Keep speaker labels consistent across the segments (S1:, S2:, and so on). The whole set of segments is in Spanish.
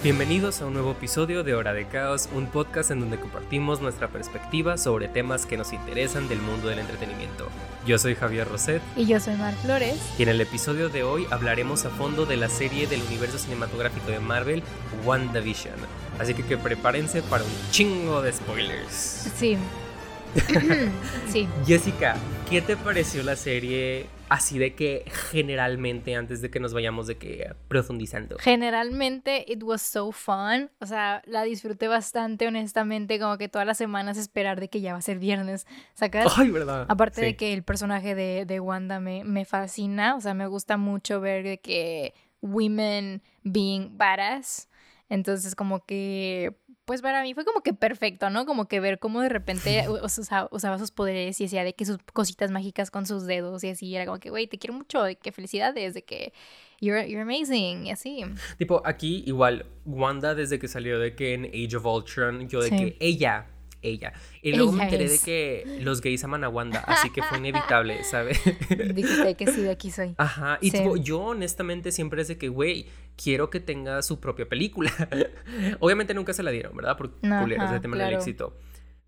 S1: Bienvenidos a un nuevo episodio de Hora de Caos, un podcast en donde compartimos nuestra perspectiva sobre temas que nos interesan del mundo del entretenimiento. Yo soy Javier Roset.
S2: Y yo soy Mar Flores.
S1: Y en el episodio de hoy hablaremos a fondo de la serie del universo cinematográfico de Marvel, WandaVision. Así que, que prepárense para un chingo de spoilers.
S2: Sí. sí.
S1: Jessica, ¿qué te pareció la serie así de que generalmente antes de que nos vayamos de que profundizando?
S2: Generalmente it was so fun, o sea, la disfruté bastante honestamente, como que todas las semanas esperar de que ya va a ser viernes, ¿sacas?
S1: Ay, verdad.
S2: Aparte de que el personaje de, de Wanda me, me fascina, o sea, me gusta mucho ver de que women being badass. Entonces, como que pues para mí fue como que perfecto, ¿no? Como que ver cómo de repente usaba, sus poderes y decía de que sus cositas mágicas con sus dedos y así, era como que, güey, te quiero mucho, de que felicidades, de que you're, you're amazing, y así.
S1: Tipo, aquí igual, Wanda desde que salió de que en Age of Ultron, yo de que ella ella. Y luego me enteré de que los gays aman a Wanda, así que fue inevitable, ¿sabes?
S2: Dijiste que sí, de aquí soy.
S1: Ajá, y tipo, yo honestamente siempre es de que, güey, quiero que tenga su propia película. Obviamente nunca se la dieron, ¿verdad? Por culeros de tema del éxito.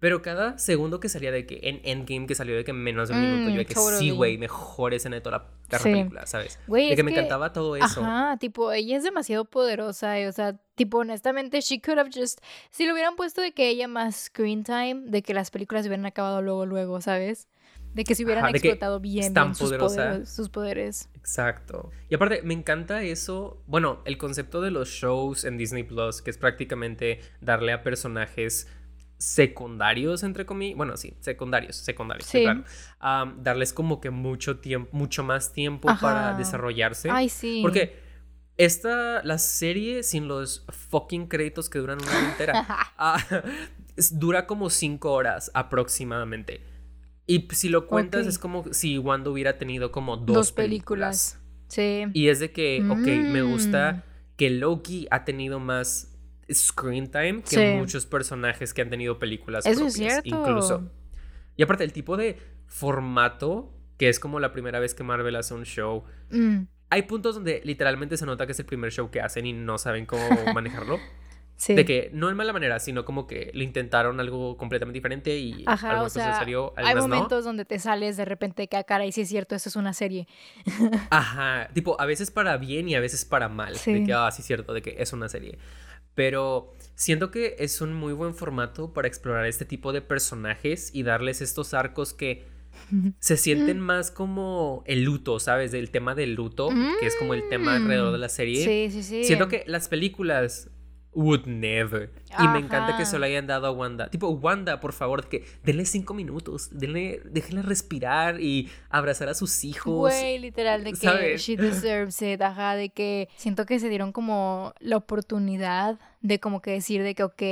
S1: Pero cada segundo que salía de que en Endgame, que salió de que menos de un minuto, yo de que sí, güey, mejor escena de toda la, película, ¿sabes? de que me encantaba todo eso.
S2: Ajá, tipo, ella es demasiado poderosa, y, o sea, tipo, honestamente, she could have just. Si le hubieran puesto de que ella más screen time, de que las películas hubieran acabado luego, luego, ¿sabes? De que se hubieran explotado bien, bien sus, poderes, sus poderes.
S1: Exacto. Y aparte, me encanta eso. Bueno, el concepto de los shows en Disney Plus, que es prácticamente darle a personajes secundarios, entre comillas, bueno, sí, secundarios, secundarios, claro, darles como que mucho tiempo, mucho más tiempo para desarrollarse.
S2: Ay, sí.
S1: Porque esta, la serie sin los fucking créditos que duran una hora entera, ah, dura como cinco horas aproximadamente. Y si lo cuentas es como si Wanda hubiera tenido como dos, películas.
S2: Sí.
S1: Y es de que, ok, me gusta mm. que Loki ha tenido más screen time que muchos personajes que han tenido películas
S2: Eso es cierto.
S1: incluso. Y aparte el tipo de formato que es como la primera vez que Marvel hace un show. Mm. Hay puntos donde literalmente se nota que es el primer show que hacen y no saben cómo manejarlo. Sí. De que no en mala manera, sino como que lo intentaron algo completamente diferente y
S2: Ajá, o sea, salió, hay momentos donde te sales de repente que a cara y sí es cierto, esto es una serie.
S1: Ajá, tipo, a veces para bien y a veces para mal. De que, ah, sí es cierto, de que es una serie. Pero siento que es un muy buen formato para explorar este tipo de personajes y darles estos arcos que se sienten más como el luto, ¿sabes? Del tema del luto, que es como el tema alrededor de la serie.
S2: Sí, sí, sí.
S1: Siento que las películas Would never. Y me encanta que se lo hayan dado a Wanda. Tipo, Wanda, por favor, que denle cinco minutos. Denle, déjenle respirar y abrazar a sus hijos.
S2: Güey, literal, de que she deserves it. Ajá, de que siento que se dieron como la oportunidad de como que decir de que, ok,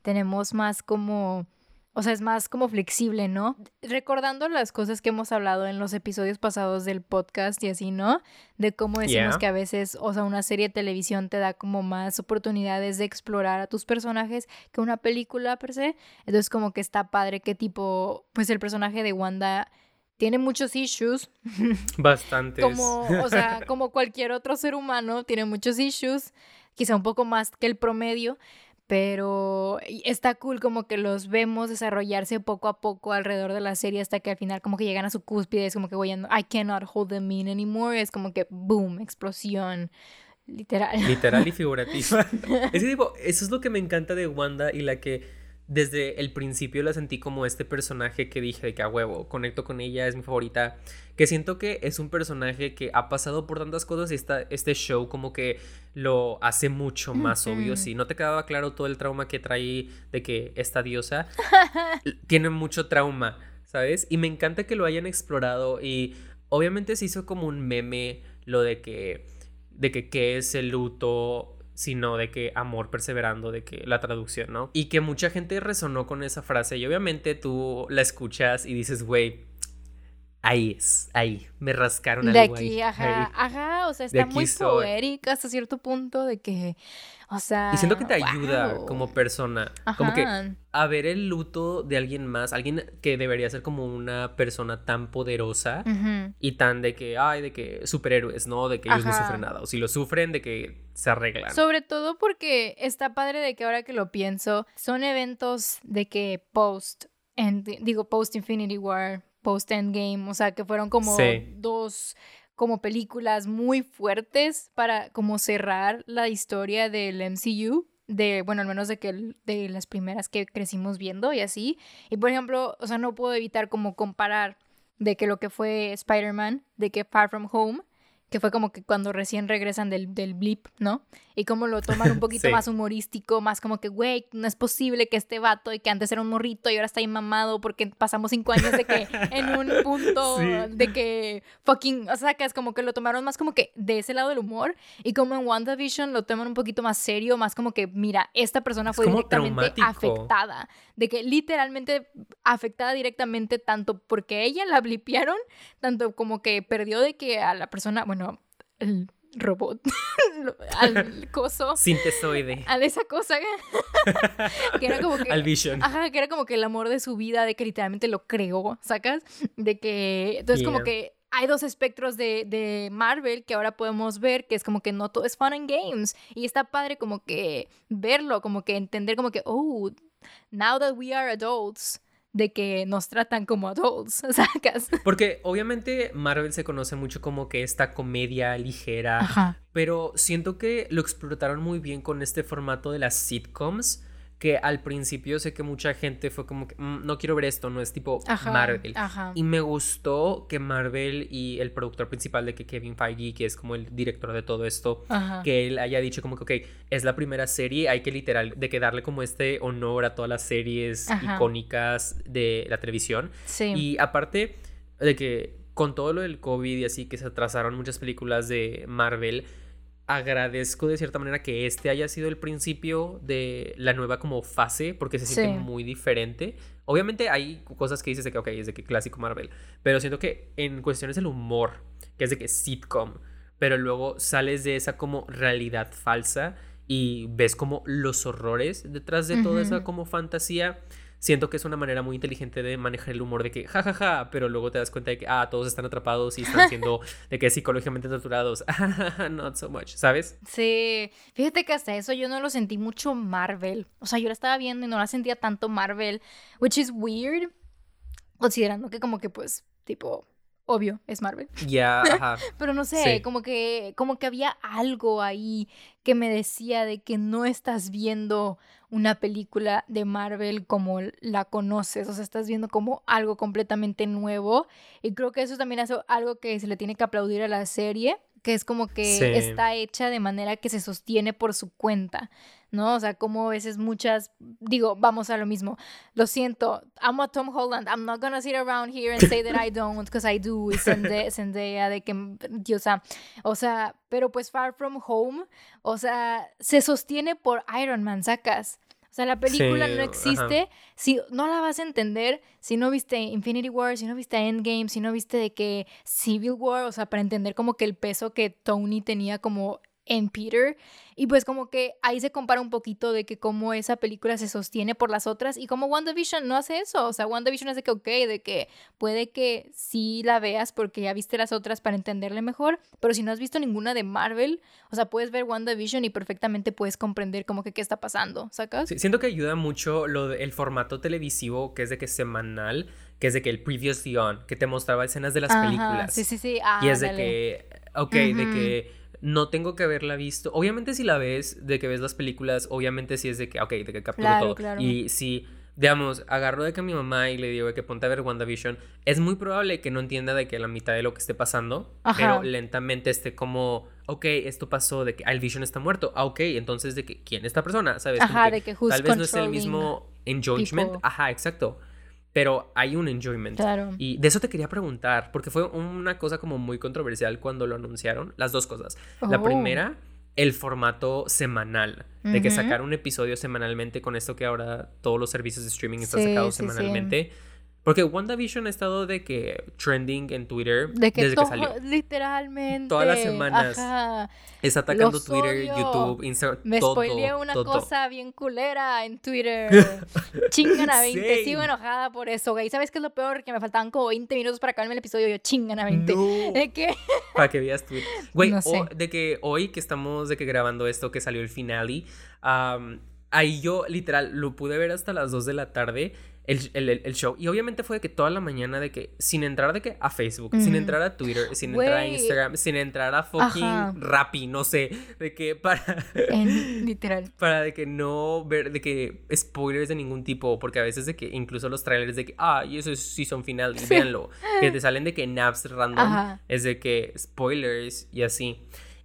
S2: tenemos más como o sea, es más como flexible, ¿no? Recordando las cosas que hemos hablado en los episodios pasados del podcast y así, ¿no? De cómo decimos que a veces, o sea, una serie de televisión te da como más oportunidades de explorar a tus personajes que una película per se. Entonces, como que está padre que tipo, pues el personaje de Wanda tiene muchos issues.
S1: Bastantes.
S2: Como, o sea, como cualquier otro ser humano, tiene muchos issues, quizá un poco más que el promedio, pero está cool como que los vemos desarrollarse poco a poco alrededor de la serie hasta que al final como que llegan a su cúspide, es como que, voy I cannot hold them in anymore, es como que, boom, explosión. Literal.
S1: Literal y figurativa. es tipo, eso es lo que me encanta de Wanda y la que desde el principio la sentí como este personaje que dije de que a huevo, conecto con ella, es mi favorita. Que siento que es un personaje que ha pasado por tantas cosas y esta, este show como que lo hace mucho más obvio. Si no te quedaba claro todo el trauma que trae de que esta diosa tiene mucho trauma, ¿sabes? Y me encanta que lo hayan explorado y obviamente se hizo como un meme lo de que de que qué es el luto sino de que amor perseverando, de que la traducción, ¿no? Y que mucha gente resonó con esa frase y obviamente tú la escuchas y dices, güey, ahí es, ahí, me rascaron
S2: De aquí, ajá, ajá, o sea, está muy poética hasta cierto punto de que, o sea...
S1: Y siento que te ayuda como persona, como que a ver el luto de alguien más, alguien que debería ser como una persona tan poderosa y tan de que, ay, de que superhéroes, ¿no? De que ellos no sufren nada, o si lo sufren, de que se arreglan.
S2: Sobre todo porque está padre de que ahora que lo pienso, son eventos de que post, digo, post Infinity War, post Endgame, o sea, que fueron como dos como películas muy fuertes para como cerrar la historia del MCU de, bueno, al menos de que de las primeras que crecimos viendo y así. Y por ejemplo, o sea, no puedo evitar como comparar de que lo que fue Spider-Man, de que Far From Home, que fue como que cuando recién regresan del, del blip, ¿no? Y como lo toman un poquito más humorístico, más como que, güey, no es posible que este vato y que antes era un morrito y ahora está mamado porque pasamos cinco años de que en un punto de que fucking, o sea, que es como que lo tomaron más como que de ese lado del humor y como en WandaVision lo toman un poquito más serio, más como que, mira, esta persona fue directamente afectada, de que literalmente afectada directamente tanto porque ella la blipearon, tanto como que perdió de que a la persona, bueno, el robot, al coso.
S1: Sintesoide.
S2: A esa cosa que era como que...
S1: Al Vision.
S2: Ajá, que era como que el amor de su vida, de que literalmente lo creó, ¿sacas? De que... Entonces como que hay dos espectros de, de, Marvel que ahora podemos ver, que es como que no todo es fun and games. Y está padre como que verlo, como que entender como que, oh, now that we are adults, de que nos tratan como adults, ¿sacas?
S1: Porque obviamente Marvel se conoce mucho como que esta comedia ligera, pero siento que lo explotaron muy bien con este formato de las sitcoms que al principio sé que mucha gente fue como que mm, no quiero ver esto, no es tipo Marvel. Y me gustó que Marvel y el productor principal de que Kevin Feige, que es como el director de todo esto, que él haya dicho como que, ok, es la primera serie, hay que literal, de que darle como este honor a todas las series icónicas de la televisión. Sí. Y aparte de que con todo lo del COVID y así, que se atrasaron muchas películas de Marvel, agradezco de cierta manera que este haya sido el principio de la nueva como fase, porque se siente muy diferente. Obviamente hay cosas que dices de que, ok, es de que clásico Marvel, pero siento que en cuestiones del humor, que es de que sitcom, pero luego sales de esa como realidad falsa y ves como los horrores detrás de toda esa como fantasía siento que es una manera muy inteligente de manejar el humor de que jajaja, ja, ja, pero luego te das cuenta de que ah, todos están atrapados y están siendo de que psicológicamente torturados. Not so much, ¿sabes?
S2: Sí, fíjate que hasta eso yo no lo sentí mucho Marvel. O sea, yo la estaba viendo y no la sentía tanto Marvel, which is weird, considerando que como que pues tipo obvio, es Marvel.
S1: Ya, ajá.
S2: Pero no sé, como que como que había algo ahí que me decía de que no estás viendo una película de Marvel como la conoces, o sea, estás viendo como algo completamente nuevo y creo que eso también es algo que se le tiene que aplaudir a la serie, que es como que está hecha de manera que se sostiene por su cuenta. ¿no? O sea, como a veces muchas, digo, vamos a lo mismo. Lo siento, I'm a Tom Holland. I'm not gonna sit around here and say that I don't, because I do. Y Zendaya, de que, sea, o sea, pero pues Far From Home, o sea, se sostiene por Iron Man, sacas. O sea, la película no existe si no la vas a entender si no viste Infinity War, si no viste Endgame, si no viste de que Civil War, o sea, para entender como que el peso que Tony tenía como en Peter. Y pues como que ahí se compara un poquito de que cómo esa película se sostiene por las otras y cómo WandaVision no hace eso. O sea, WandaVision es de que, ok, de que puede que sí la veas porque ya viste las otras para entenderle mejor, pero si no has visto ninguna de Marvel, o sea, puedes ver WandaVision y perfectamente puedes comprender como que qué está pasando, ¿sacas?
S1: siento que ayuda mucho lo el formato televisivo que es de que semanal, que es de que el Previously On, que te mostraba escenas de las películas.
S2: Sí, sí, sí.
S1: y es de que, ok, de que no tengo que haberla visto. Obviamente si la ves, de que ves las películas, obviamente si es de que, ok, de que capturo todo. Y si, digamos, agarro de que a mi mamá y le digo que ponte a ver WandaVision, es muy probable que no entienda de que la mitad de lo que esté pasando, pero lentamente esté como, ok, esto pasó, de que el Vision está muerto. Ah, ok, entonces de que, ¿quién es esta persona? ¿Sabes?
S2: Ajá, de que
S1: Tal vez no es el mismo enjoyment. Ajá, exacto pero hay un enjoyment.
S2: Claro.
S1: Y de eso te quería preguntar, porque fue una cosa como muy controversial cuando lo anunciaron. Las dos cosas. La oh. primera, el formato semanal, de que sacar un episodio semanalmente con esto que ahora todos los servicios de streaming están sacados semanalmente. Porque WandaVision ha estado de que trending en Twitter
S2: de que
S1: desde que salió.
S2: Literalmente.
S1: Todas las semanas.
S2: Ajá.
S1: Está atacando
S2: Los
S1: Twitter,
S2: odio.
S1: YouTube, Instagram,
S2: Me
S1: todo,
S2: spoileé una
S1: todo.
S2: cosa bien culera en Twitter. chingan a 20.
S1: Same.
S2: Sigo enojada por eso, güey. ¿Sabes qué es lo peor? Que me faltaban como 20 minutos para acabarme el episodio. Yo chingan a 20.
S1: No.
S2: ¿De qué?
S1: Para que veas Twitter. Güey,
S2: No sé.
S1: de que hoy que estamos de que grabando esto, que salió el finale, am, ahí yo literal lo pude ver hasta las 2 de la tarde. El, el- el- show. Y obviamente fue de que toda la mañana de que sin entrar de que a Facebook, sin entrar a Twitter, sin entrar a. Instagram, sin entrar a fucking
S2: Ajá.
S1: Rappi, no sé, de que para
S2: En, literal.
S1: para de que no ver de que spoilers de ningún tipo, porque a veces de que incluso los trailers de que, ah, y eso es season final, y véanlo, que te salen de que naps random,
S2: Ajá.
S1: es de que spoilers y así.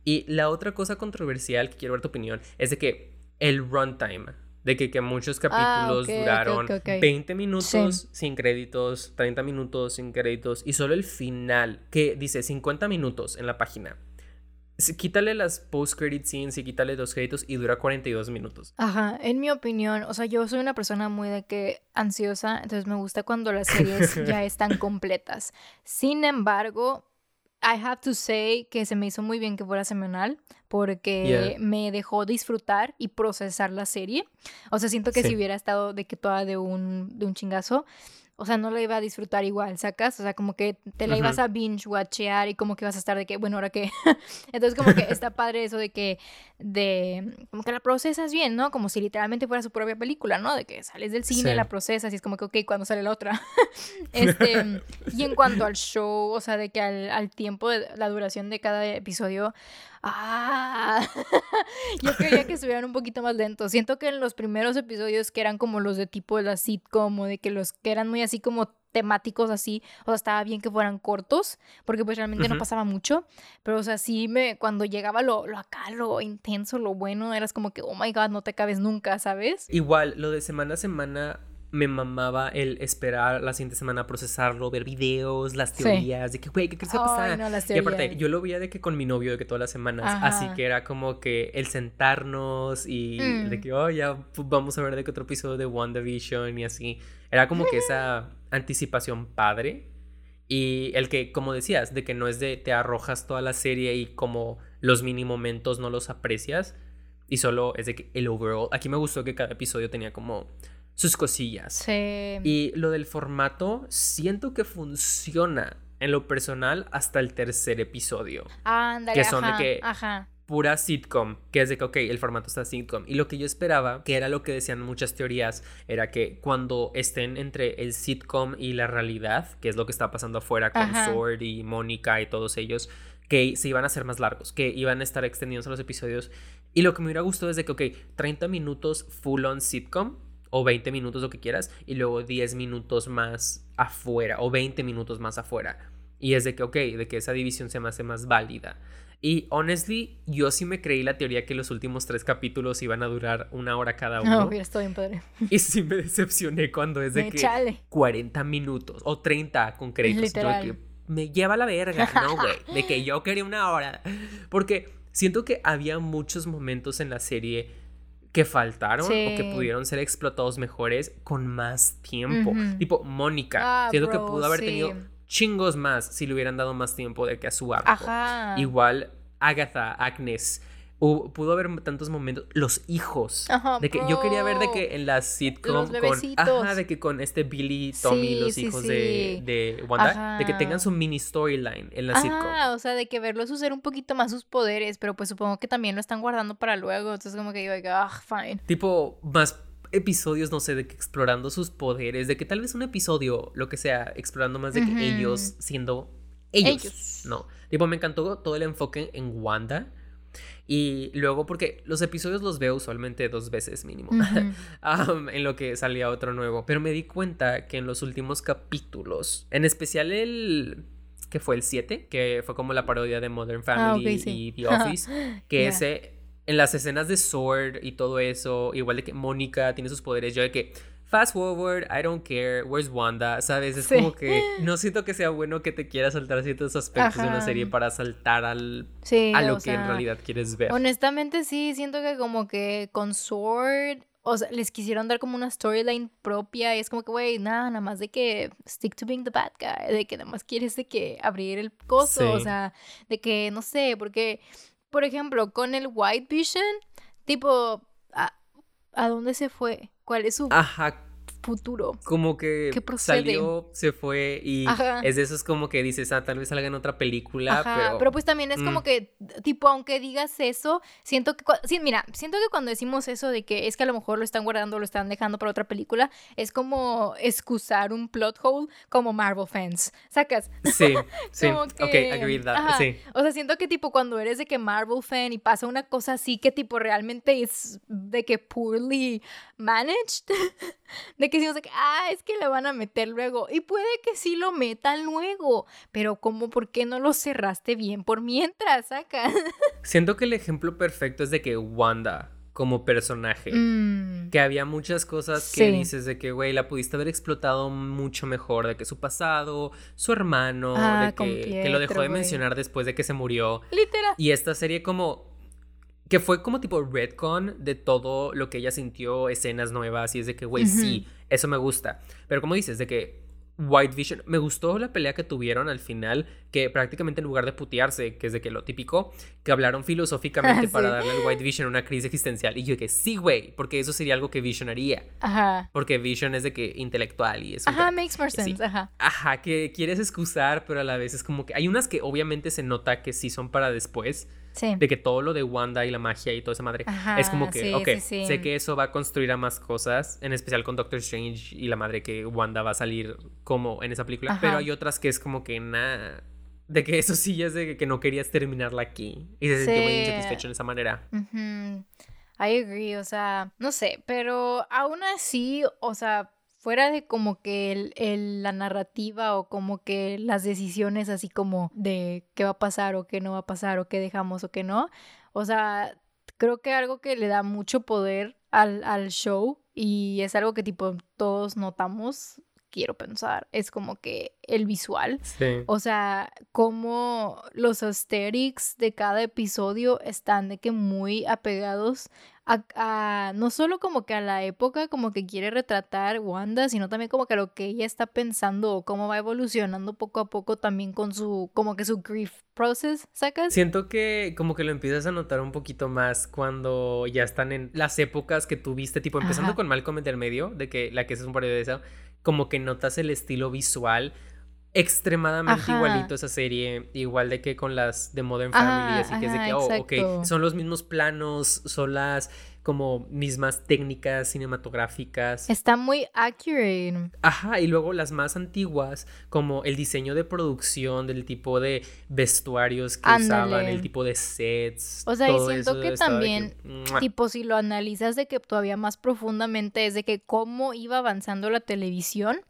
S1: Y la otra cosa controversial que quiero ver tu opinión es de que el runtime, de que, que muchos capítulos
S2: Ah, ok,
S1: duraron
S2: ok, ok.
S1: 20 minutos
S2: Sí.
S1: sin créditos, 30 minutos sin créditos, y solo el final, que dice 50 minutos en la página. Quítale las post-credit scenes y quítale los créditos y dura 42 minutos.
S2: Ajá, en mi opinión, o sea, yo soy una persona muy de que ansiosa, entonces me gusta cuando las series ya están completas. Sin embargo, I have to say que se me hizo muy bien que fuera semanal porque
S1: Yeah.
S2: me dejó disfrutar y procesar la serie. O sea, siento que
S1: Sí.
S2: si hubiera estado de que toda de un, de un chingazo, o sea, no la iba a disfrutar igual, ¿sacas? O sea, como que te la ibas a binge watchear y como que vas a estar de que, bueno, ahora qué. Entonces, como que está padre eso de que, de, como que la procesas bien, ¿no? Como si literalmente fuera su propia película, ¿no? De que sales del cine,
S1: Sí.
S2: la procesas y es como que, ok, cuando sale la otra? este, y en cuanto al show, o sea, de que al, al tiempo de la duración de cada episodio, ah, yo quería que estuvieran un poquito más lentos. Siento que en los primeros episodios que eran como los de tipo de la sitcom o de que los que eran muy así como temáticos así, o sea, estaba bien que fueran cortos, porque pues realmente no pasaba mucho, pero o sea, sí me, cuando llegaba lo, lo acá, lo intenso, lo bueno, eras como que, oh my god, no te acabes nunca, ¿sabes?
S1: Igual, lo de semana a semana me mamaba el esperar la siguiente semana a procesarlo, ver videos, las
S2: Sí.
S1: teorías, de que, güey, ¿qué crees que va a pasar?
S2: no, las
S1: Y aparte, yo lo veía de que con mi novio, de que todas las semanas, así que era como que el sentarnos y de
S2: Mm.
S1: que, oh, ya pues, vamos a ver de que otro episodio de WandaVision y así. Era como que esa anticipación padre. Y el que, como decías, de que no es de te arrojas toda la serie y como los mini momentos no los aprecias. Y solo es de que el overall. Aquí me gustó que cada episodio tenía como sus cosillas.
S2: Sí.
S1: Y lo del formato, siento que funciona en lo personal hasta el tercer episodio.
S2: Ándale,
S1: que son de que-
S2: ajá.
S1: Pura sitcom, que es de que, ok, el formato está sitcom. Y lo que yo esperaba, que era lo que decían muchas teorías, era que cuando estén entre el sitcom y la realidad, que es lo que está pasando afuera con
S2: Ajá.
S1: Sword y Mónica y todos ellos, que se iban a hacer más largos, que iban a estar extendiéndose los episodios. Y lo que me hubiera gustado es de que, ok, 30 minutos full on sitcom, o 20 minutos lo que quieras, y luego 10 minutos más afuera, o 20 minutos más afuera. Y es de que, ok, de que esa división se me hace más válida. Y honestly, yo sí me creí la teoría que los últimos tres capítulos iban a durar una hora cada
S2: No,
S1: uno.
S2: hubiera estado bien padre.
S1: Y sí me decepcioné cuando es de que
S2: chale.
S1: 40 minutos o 30 con créditos. Yo de
S2: Literal.
S1: que me lleva la verga, no, güey. De que yo quería una hora. Porque siento que había muchos momentos en la serie que faltaron o que pudieron ser explotados mejores con más tiempo. Tipo, Mónica.
S2: Ah,
S1: siento que pudo haber
S2: sí.
S1: tenido chingos más si le hubieran dado más tiempo de que a su arco.
S2: Ajá.
S1: Igual Agatha, Agnes. Hu- pudo haber tantos momentos. Los hijos.
S2: Ajá,
S1: de que yo quería ver de que en la sitcom
S2: Los
S1: con. Ajá, de que con este Billy, Tommy,
S2: Sí,
S1: los
S2: sí,
S1: hijos
S2: sí.
S1: De, de Wanda. De que tengan su mini storyline en la sitcom.
S2: Ah, o sea, de que verlos usar un poquito más sus poderes, pero pues supongo que también lo están guardando para luego. Entonces, como que yo, like, ah, fine.
S1: Tipo, más episodios, no sé, de que explorando sus poderes. De que tal vez un episodio, lo que sea, explorando más de que ellos siendo ellos.
S2: Ellos.
S1: No. Tipo, me encantó todo el enfoque en Wanda. Y luego, porque los episodios los veo usualmente dos veces mínimo. En lo que salía otro nuevo. Pero me di cuenta que en los últimos capítulos, en especial el que fue el 7, que fue como la parodia de Modern
S2: Ah,
S1: Family
S2: sí.
S1: y The Office, que ese en las escenas de Sword y todo eso, igual de que Mónica tiene sus poderes, yo de que fast forward, I don't care, where's Wanda, ¿sabes? Es
S2: Sí.
S1: como que no siento que sea bueno que te quieras saltar ciertos aspectos de una serie para saltar al
S2: Sí,
S1: a lo que en realidad quieres ver.
S2: Honestamente sí, siento que como que con Sword, o sea, les quisieron dar como una storyline propia y es como que, güey, nada, nada más de que stick to being the bad guy, de que nada más quieres de que abrir el coso, o sea, de que, no sé, porque, por ejemplo, con el White Vision, tipo, ¿a, ¿a dónde se fue? ¿Cuál es su...
S1: Ajá,
S2: futuro.
S1: Como que salió, se fue y es de esos como que dices, ah, tal vez salga en otra película, pero...
S2: pero... pues también es como mm. que, tipo, aunque digas eso, siento que... Sí, mira, siento que cuando decimos eso de que es que a lo mejor lo están guardando, lo están dejando para otra película, es como excusar un plot hole como Marvel fans, ¿sacas?
S1: Sí, sí, ok, agree that, sí.
S2: O sea, siento que tipo cuando eres de que Marvel fan y pasa una cosa así que tipo realmente es de que poorly managed, de que decimos que, ah, es que le van a meter luego. Y puede que sí lo metan luego, pero ¿cómo, por qué no lo cerraste bien por mientras, acá?
S1: Siento que el ejemplo perfecto es de que Wanda, como personaje, mm. que había muchas cosas que dices de que, güey, la pudiste haber explotado mucho mejor, de que su pasado, su hermano, ah, de que, que, lo dejó de mencionar después de que se murió.
S2: Literal.
S1: Y esta serie como que fue como tipo redcon de todo lo que ella sintió, escenas nuevas, y es de que, güey, sí, eso me gusta. Pero como dices, de que White Vision, me gustó la pelea que tuvieron al final, que prácticamente en lugar de putearse, que es de que lo típico, que hablaron filosóficamente para darle al White Vision una crisis existencial. Y yo que sí, güey, porque eso sería algo que Vision haría. Ajá. Porque Vision es de que intelectual y eso.
S2: Ajá, makes more sense. Ajá.
S1: Ajá, que quieres excusar, pero a la vez es como que hay unas que obviamente se nota que sí son para después de que todo lo de Wanda y la magia y toda esa madre es como que, ok, sé que eso va a construir a más cosas, en especial con Doctor Strange y la madre que Wanda va a salir como en esa película, pero hay otras que es como que nada. De que eso sí es de que no querías terminarla aquí. Y se sintió muy insatisfecho en esa manera.
S2: I agree, o sea, no sé, pero aún así, o sea, fuera de como que el, la narrativa o como que las decisiones así como de qué va a pasar o qué no va a pasar o qué dejamos o qué no, o sea, creo que algo que le da mucho poder al, al show y es algo que tipo todos notamos quiero pensar, es como que el visual. O sea, como los aesthetics de cada episodio están de que muy apegados a, no solo como que a la época como que quiere retratar Wanda, sino también como que lo que ella está pensando o cómo va evolucionando poco a poco también con su, como que su grief process, ¿sacas?
S1: Siento que como que lo empiezas a notar un poquito más cuando ya están en las épocas que tuviste, tipo empezando con Malcolm en el medio, de que la que es un par de eso, como que notas el estilo visual extremadamente igualito esa serie, igual de que con las de Modern Family, así que es de que, oh, ok, son los mismos planos, son las como mismas técnicas cinematográficas.
S2: Está muy accurate.
S1: Ajá, y luego las más antiguas, como el diseño de producción, del tipo de vestuarios que usaban, el tipo de sets.
S2: O sea, y siento que también, tipo, si lo analizas de que todavía más profundamente es de que cómo iba avanzando la televisión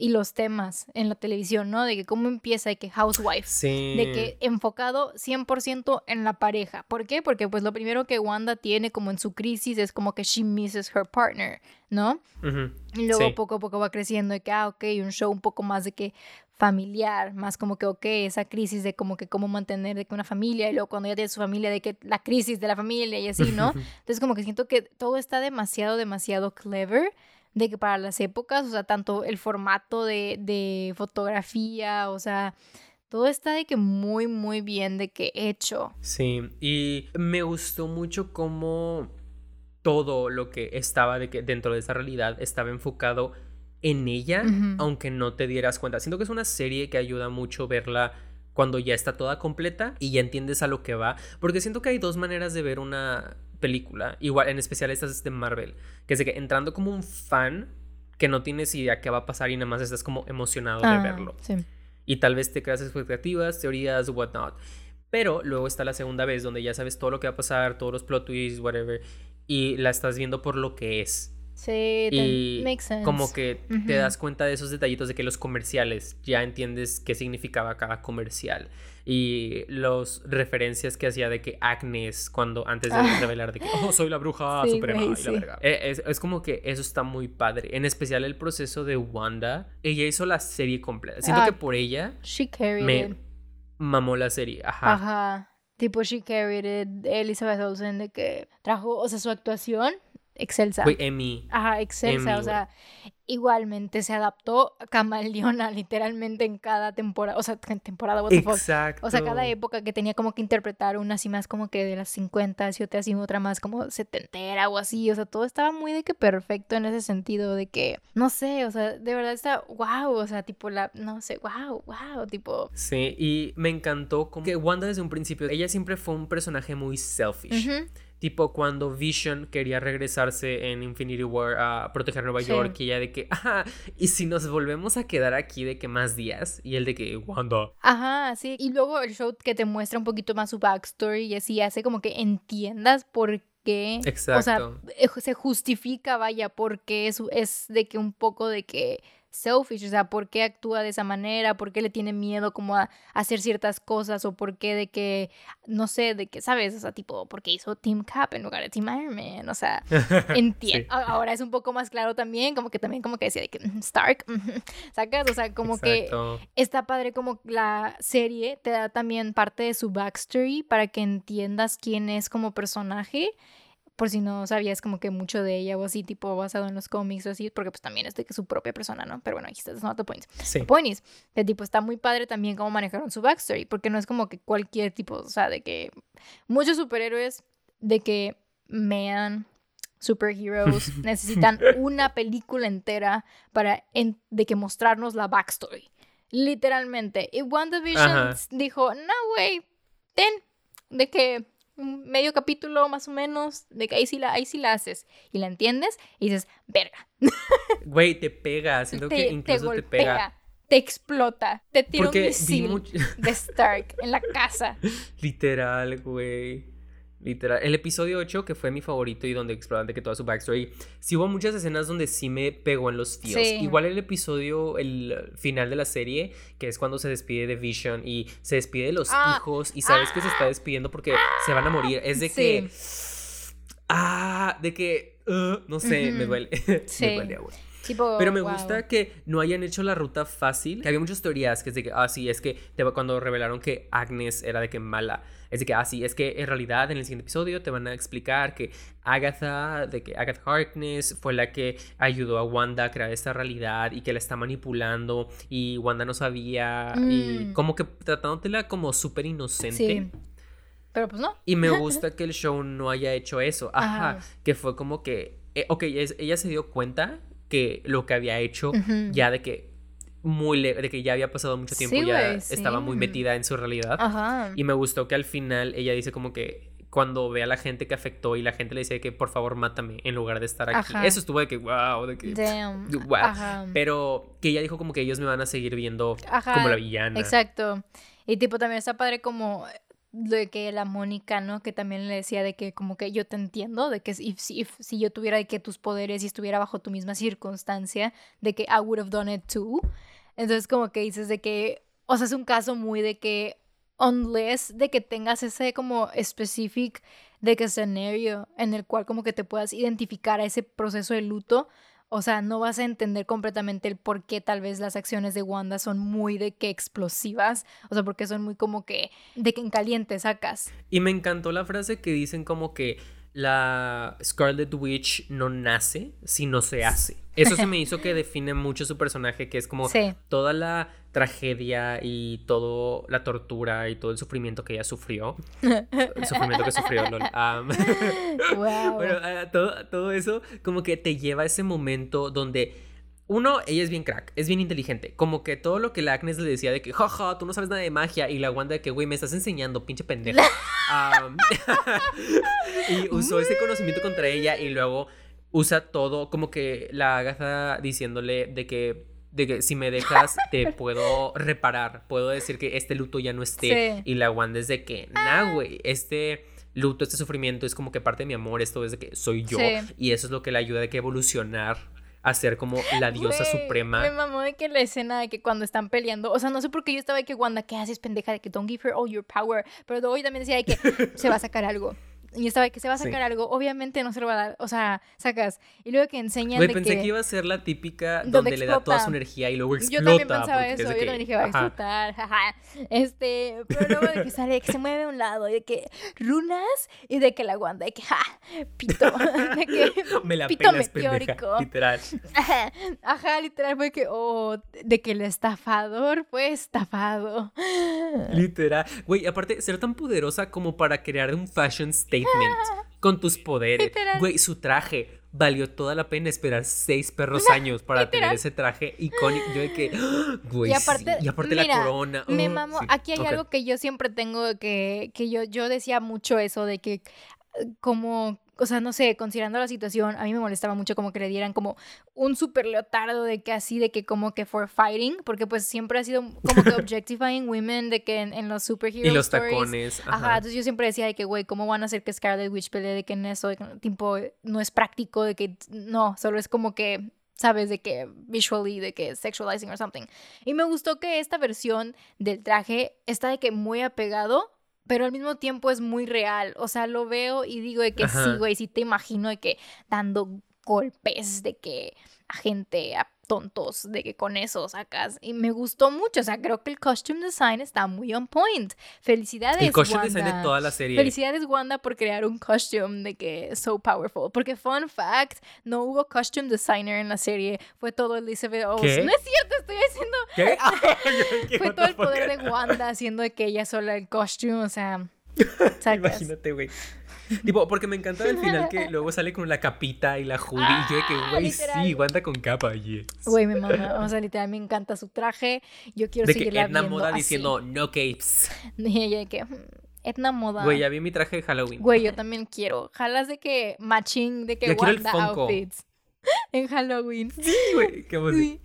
S2: y los temas en la televisión, ¿no? De que cómo empieza, de que housewife, sí. de que enfocado 100% en la pareja. ¿Por qué? Porque pues lo primero que Wanda tiene como en su crisis es como que she misses her partner, ¿no? Y luego poco a poco va creciendo de que, ah, ok, un show un poco más de que familiar, más como que, ok, esa crisis de como que cómo mantener de que una familia y luego cuando ya tiene su familia, de que la crisis de la familia y así, ¿no? Entonces como que siento que todo está demasiado, demasiado clever de que para las épocas, o sea, tanto el formato de, de fotografía, o sea, todo está de que muy, muy bien de que hecho.
S1: Sí, y me gustó mucho cómo todo lo que estaba de que dentro de esa realidad estaba enfocado en ella, aunque no te dieras cuenta. Siento que es una serie que ayuda mucho verla cuando ya está toda completa y ya entiendes a lo que va, porque siento que hay dos maneras de ver una película, igual en especial estas de Marvel, que es de que entrando como un fan que no tienes idea qué va a pasar y nada más estás como emocionado de ah, verlo. Y tal vez te creas expectativas, teorías, whatnot. Pero luego está la segunda vez donde ya sabes todo lo que va a pasar, todos los plot twists, whatever, y la estás viendo por lo que es.
S2: Sí, y makes sense.
S1: como que te das cuenta de esos detallitos de que los comerciales ya entiendes qué significaba cada comercial y las referencias que hacía de que Agnes cuando antes de ah. revelar de que oh, soy la bruja suprema y la verga. Eh, es, es, como que eso está muy padre, en especial el proceso de Wanda. Ella hizo la serie completa. Siento ah, que por ella me mamó la serie. Ajá.
S2: Ajá. Tipo she carried it. Elizabeth Olsen de que trajo, o sea, su actuación excelsa.
S1: Fue Emmy.
S2: Ajá, excelsa, o sea, igualmente se adaptó camaleona literalmente en cada temporada, o sea, temporada, what the Exacto. O sea, cada época que tenía como que interpretar una así más como que de las 50 y otra así, otra más como setentera o así, o sea, todo estaba muy de que perfecto en ese sentido de que, no sé, o sea, de verdad está, wow, o sea, tipo la, no sé, wow, wow, tipo...
S1: Sí, y me encantó como que Wanda desde un principio, ella siempre fue un personaje muy selfish. Tipo cuando Vision quería regresarse en Infinity War a proteger Nueva York y ella de que, ajá, y si nos volvemos a quedar aquí de que más días y el de que, Wanda.
S2: Ajá, sí. Y luego el show que te muestra un poquito más su backstory y así hace como que entiendas por qué. Exacto. O sea, eh, se justifica, vaya, porque es, es de que un poco de que selfish, o sea, por qué actúa de esa manera, por qué le tiene miedo como a, hacer ciertas cosas o por qué de que, no sé, de que, ¿sabes? O sea, tipo, por qué hizo Team Cap en lugar de Team Iron Man, o sea, entiendo. Ahora es un poco más claro también, como que también como que decía de que Stark, ¿sacas? O sea, como que está padre como la serie te da también parte de su backstory para que entiendas quién es como personaje por si no sabías como que mucho de ella o así, tipo basado en los cómics o así, porque pues también es de que su propia persona, ¿no? Pero bueno, aquí está, no the point. Sí. The point is, que tipo está muy padre también cómo manejaron su backstory, porque no es como que cualquier tipo, o sea, de que muchos superhéroes de que mean superheroes necesitan una película entera para de que mostrarnos la backstory. Literalmente. Y WandaVision dijo, no, güey, ten, de que medio capítulo más o menos, de que ahí sí la, ahí sí la haces y la entiendes y dices, verga.
S1: Güey, te pega, siento que incluso te, pega.
S2: Te explota, te tira un misil de Stark en la casa.
S1: Literal, güey. Literal. El episodio 8, que fue mi favorito y donde exploran de que toda su backstory, sí hubo muchas escenas donde sí me pegó en los feels. Igual el episodio, el final de la serie, que es cuando se despide de Vision y se despide de los ah. hijos y sabes que se está ah. despidiendo porque se van a morir. Es de que. Ah, de que. Uh, no sé, me duele. me duele, Pero me gusta que no hayan hecho la ruta fácil. Que había muchas teorías que es de que, ah, sí, es que cuando revelaron que Agnes era de que mala, es de que, ah, sí, es que en realidad en el siguiente episodio te van a explicar que Agatha, de que Agatha Harkness fue la que ayudó a Wanda a crear esta realidad y que la está manipulando y Wanda no sabía y mm. como que tratándotela como súper inocente. Sí.
S2: Pero pues no.
S1: Y me gusta que el show no haya hecho eso. Ajá. Que fue como que. Eh, ok, ella se dio cuenta que lo que había hecho, ya de que muy de que ya había pasado mucho tiempo, ya estaba muy metida en su realidad. Y me gustó que al final ella dice como que cuando ve a la gente que afectó y la gente le dice que por favor mátame en lugar de estar aquí. Eso estuvo de que wow, de que Pero que ella dijo como que ellos me van a seguir viendo como la villana.
S2: Exacto. Y tipo también está padre como de que la Mónica, ¿no? Que también le decía de que como que yo te entiendo, de que si, si, yo tuviera de que tus poderes y estuviera bajo tu misma circunstancia, de que I would have done it too. Entonces como que dices de que, o sea, es un caso muy de que unless de que tengas ese como specific de que escenario en el cual como que te puedas identificar a ese proceso de luto, o sea, no vas a entender completamente el por qué tal vez las acciones de Wanda son muy de que explosivas. O sea, porque son muy como que de que en caliente sacas.
S1: Y me encantó la frase que dicen como que la Scarlet Witch no nace, sino se hace. Eso se me hizo que define mucho su personaje, que es como toda la tragedia y toda la tortura y todo el sufrimiento que ella sufrió. el sufrimiento que sufrió, lol. Bueno, ah, todo, todo eso como que te lleva a ese momento donde uno, ella es bien crack, es bien inteligente. Como que todo lo que la Agnes le decía de que, jaja, tú no sabes nada de magia. Y la Wanda de que, güey, me estás enseñando, pinche pendeja. y usó ese conocimiento contra ella y luego usa todo, como que la Agatha diciéndole de que, de que si me dejas te puedo reparar. Puedo decir que este luto ya no esté. Y la Wanda es de que, nah, güey, este luto, este sufrimiento es como que parte de mi amor, esto es de que soy yo. Y eso es lo que le ayuda de que evolucionar a ser como la diosa suprema.
S2: Me mamó de que la escena de que cuando están peleando, o sea, no sé por qué yo estaba de que Wanda, ¿qué haces pendeja? De que don't give her all your power, pero hoy también decía de que se va a sacar algo. Y estaba que se va a sacar algo, obviamente no se lo va a dar, o sea, sacas, y luego que enseñan
S1: Güey, pensé que... iba a ser la típica donde, le da toda su energía y luego explota. Yo también pensaba eso, yo también dije, va a explotar,
S2: jaja. Este, pero luego de que sale, que se mueve a un lado, y de que runas, y de que la guanda, de que, ja, pito, de que
S1: Me la pito meteórico. literal.
S2: Ajá, literal, fue que, oh, de que el estafador fue estafado.
S1: Literal. Güey, aparte, ser tan poderosa como para crear un fashion statement con tus poderes. Güey, su traje valió toda la pena esperar seis perros años para tener ese traje icónico. Yo de que, güey, y aparte, y aparte la corona.
S2: me mamo. Aquí hay algo que yo siempre tengo que, que yo, yo decía mucho eso de que como o sea, no sé, considerando la situación, a mí me molestaba mucho como que le dieran como un super leotardo de que así, de que como que for fighting, porque pues siempre ha sido como que objectifying women, de que en, los superheroes.
S1: Y los tacones.
S2: Ajá. entonces yo siempre decía de que, güey, ¿cómo van a hacer que Scarlet Witch pelee de que en eso, de que, tipo, no es práctico, de que no, solo es como que sabes, de que visually, de que sexualizing or something. Y me gustó que esta versión del traje está de que muy apegado pero al mismo tiempo es muy real. O sea, lo veo y digo de que sí, güey, sí te imagino de que dando golpes, de que a gente, a tontos de que con eso sacas. Y me gustó mucho. O sea, creo que el costume design está muy on point. Felicidades. El costume design de toda la serie. Felicidades, Wanda, por crear un costume de que so powerful. Porque, fun fact, no hubo costume designer en la serie. Fue todo Elizabeth Olsen. No es cierto, estoy haciendo. ¿Qué? Fue todo el poder de Wanda haciendo de que ella sola el costume. O sea.
S1: Imagínate, güey. tipo, porque me encanta el final que luego sale con la capita y la hoodie. y yo de que, ah, güey, sí, aguanta con capa, yes.
S2: Güey, mi mamá, o sea, literal, me encanta su traje. Yo quiero
S1: de
S2: seguirla
S1: que Edna Moda diciendo, no capes.
S2: Y ella de que, hmm, Edna Moda.
S1: Güey, ya vi mi traje de Halloween.
S2: Güey, yo también quiero. Jalas de que matching, de que Wanda outfits. En Halloween.
S1: Sí, güey, qué emoción.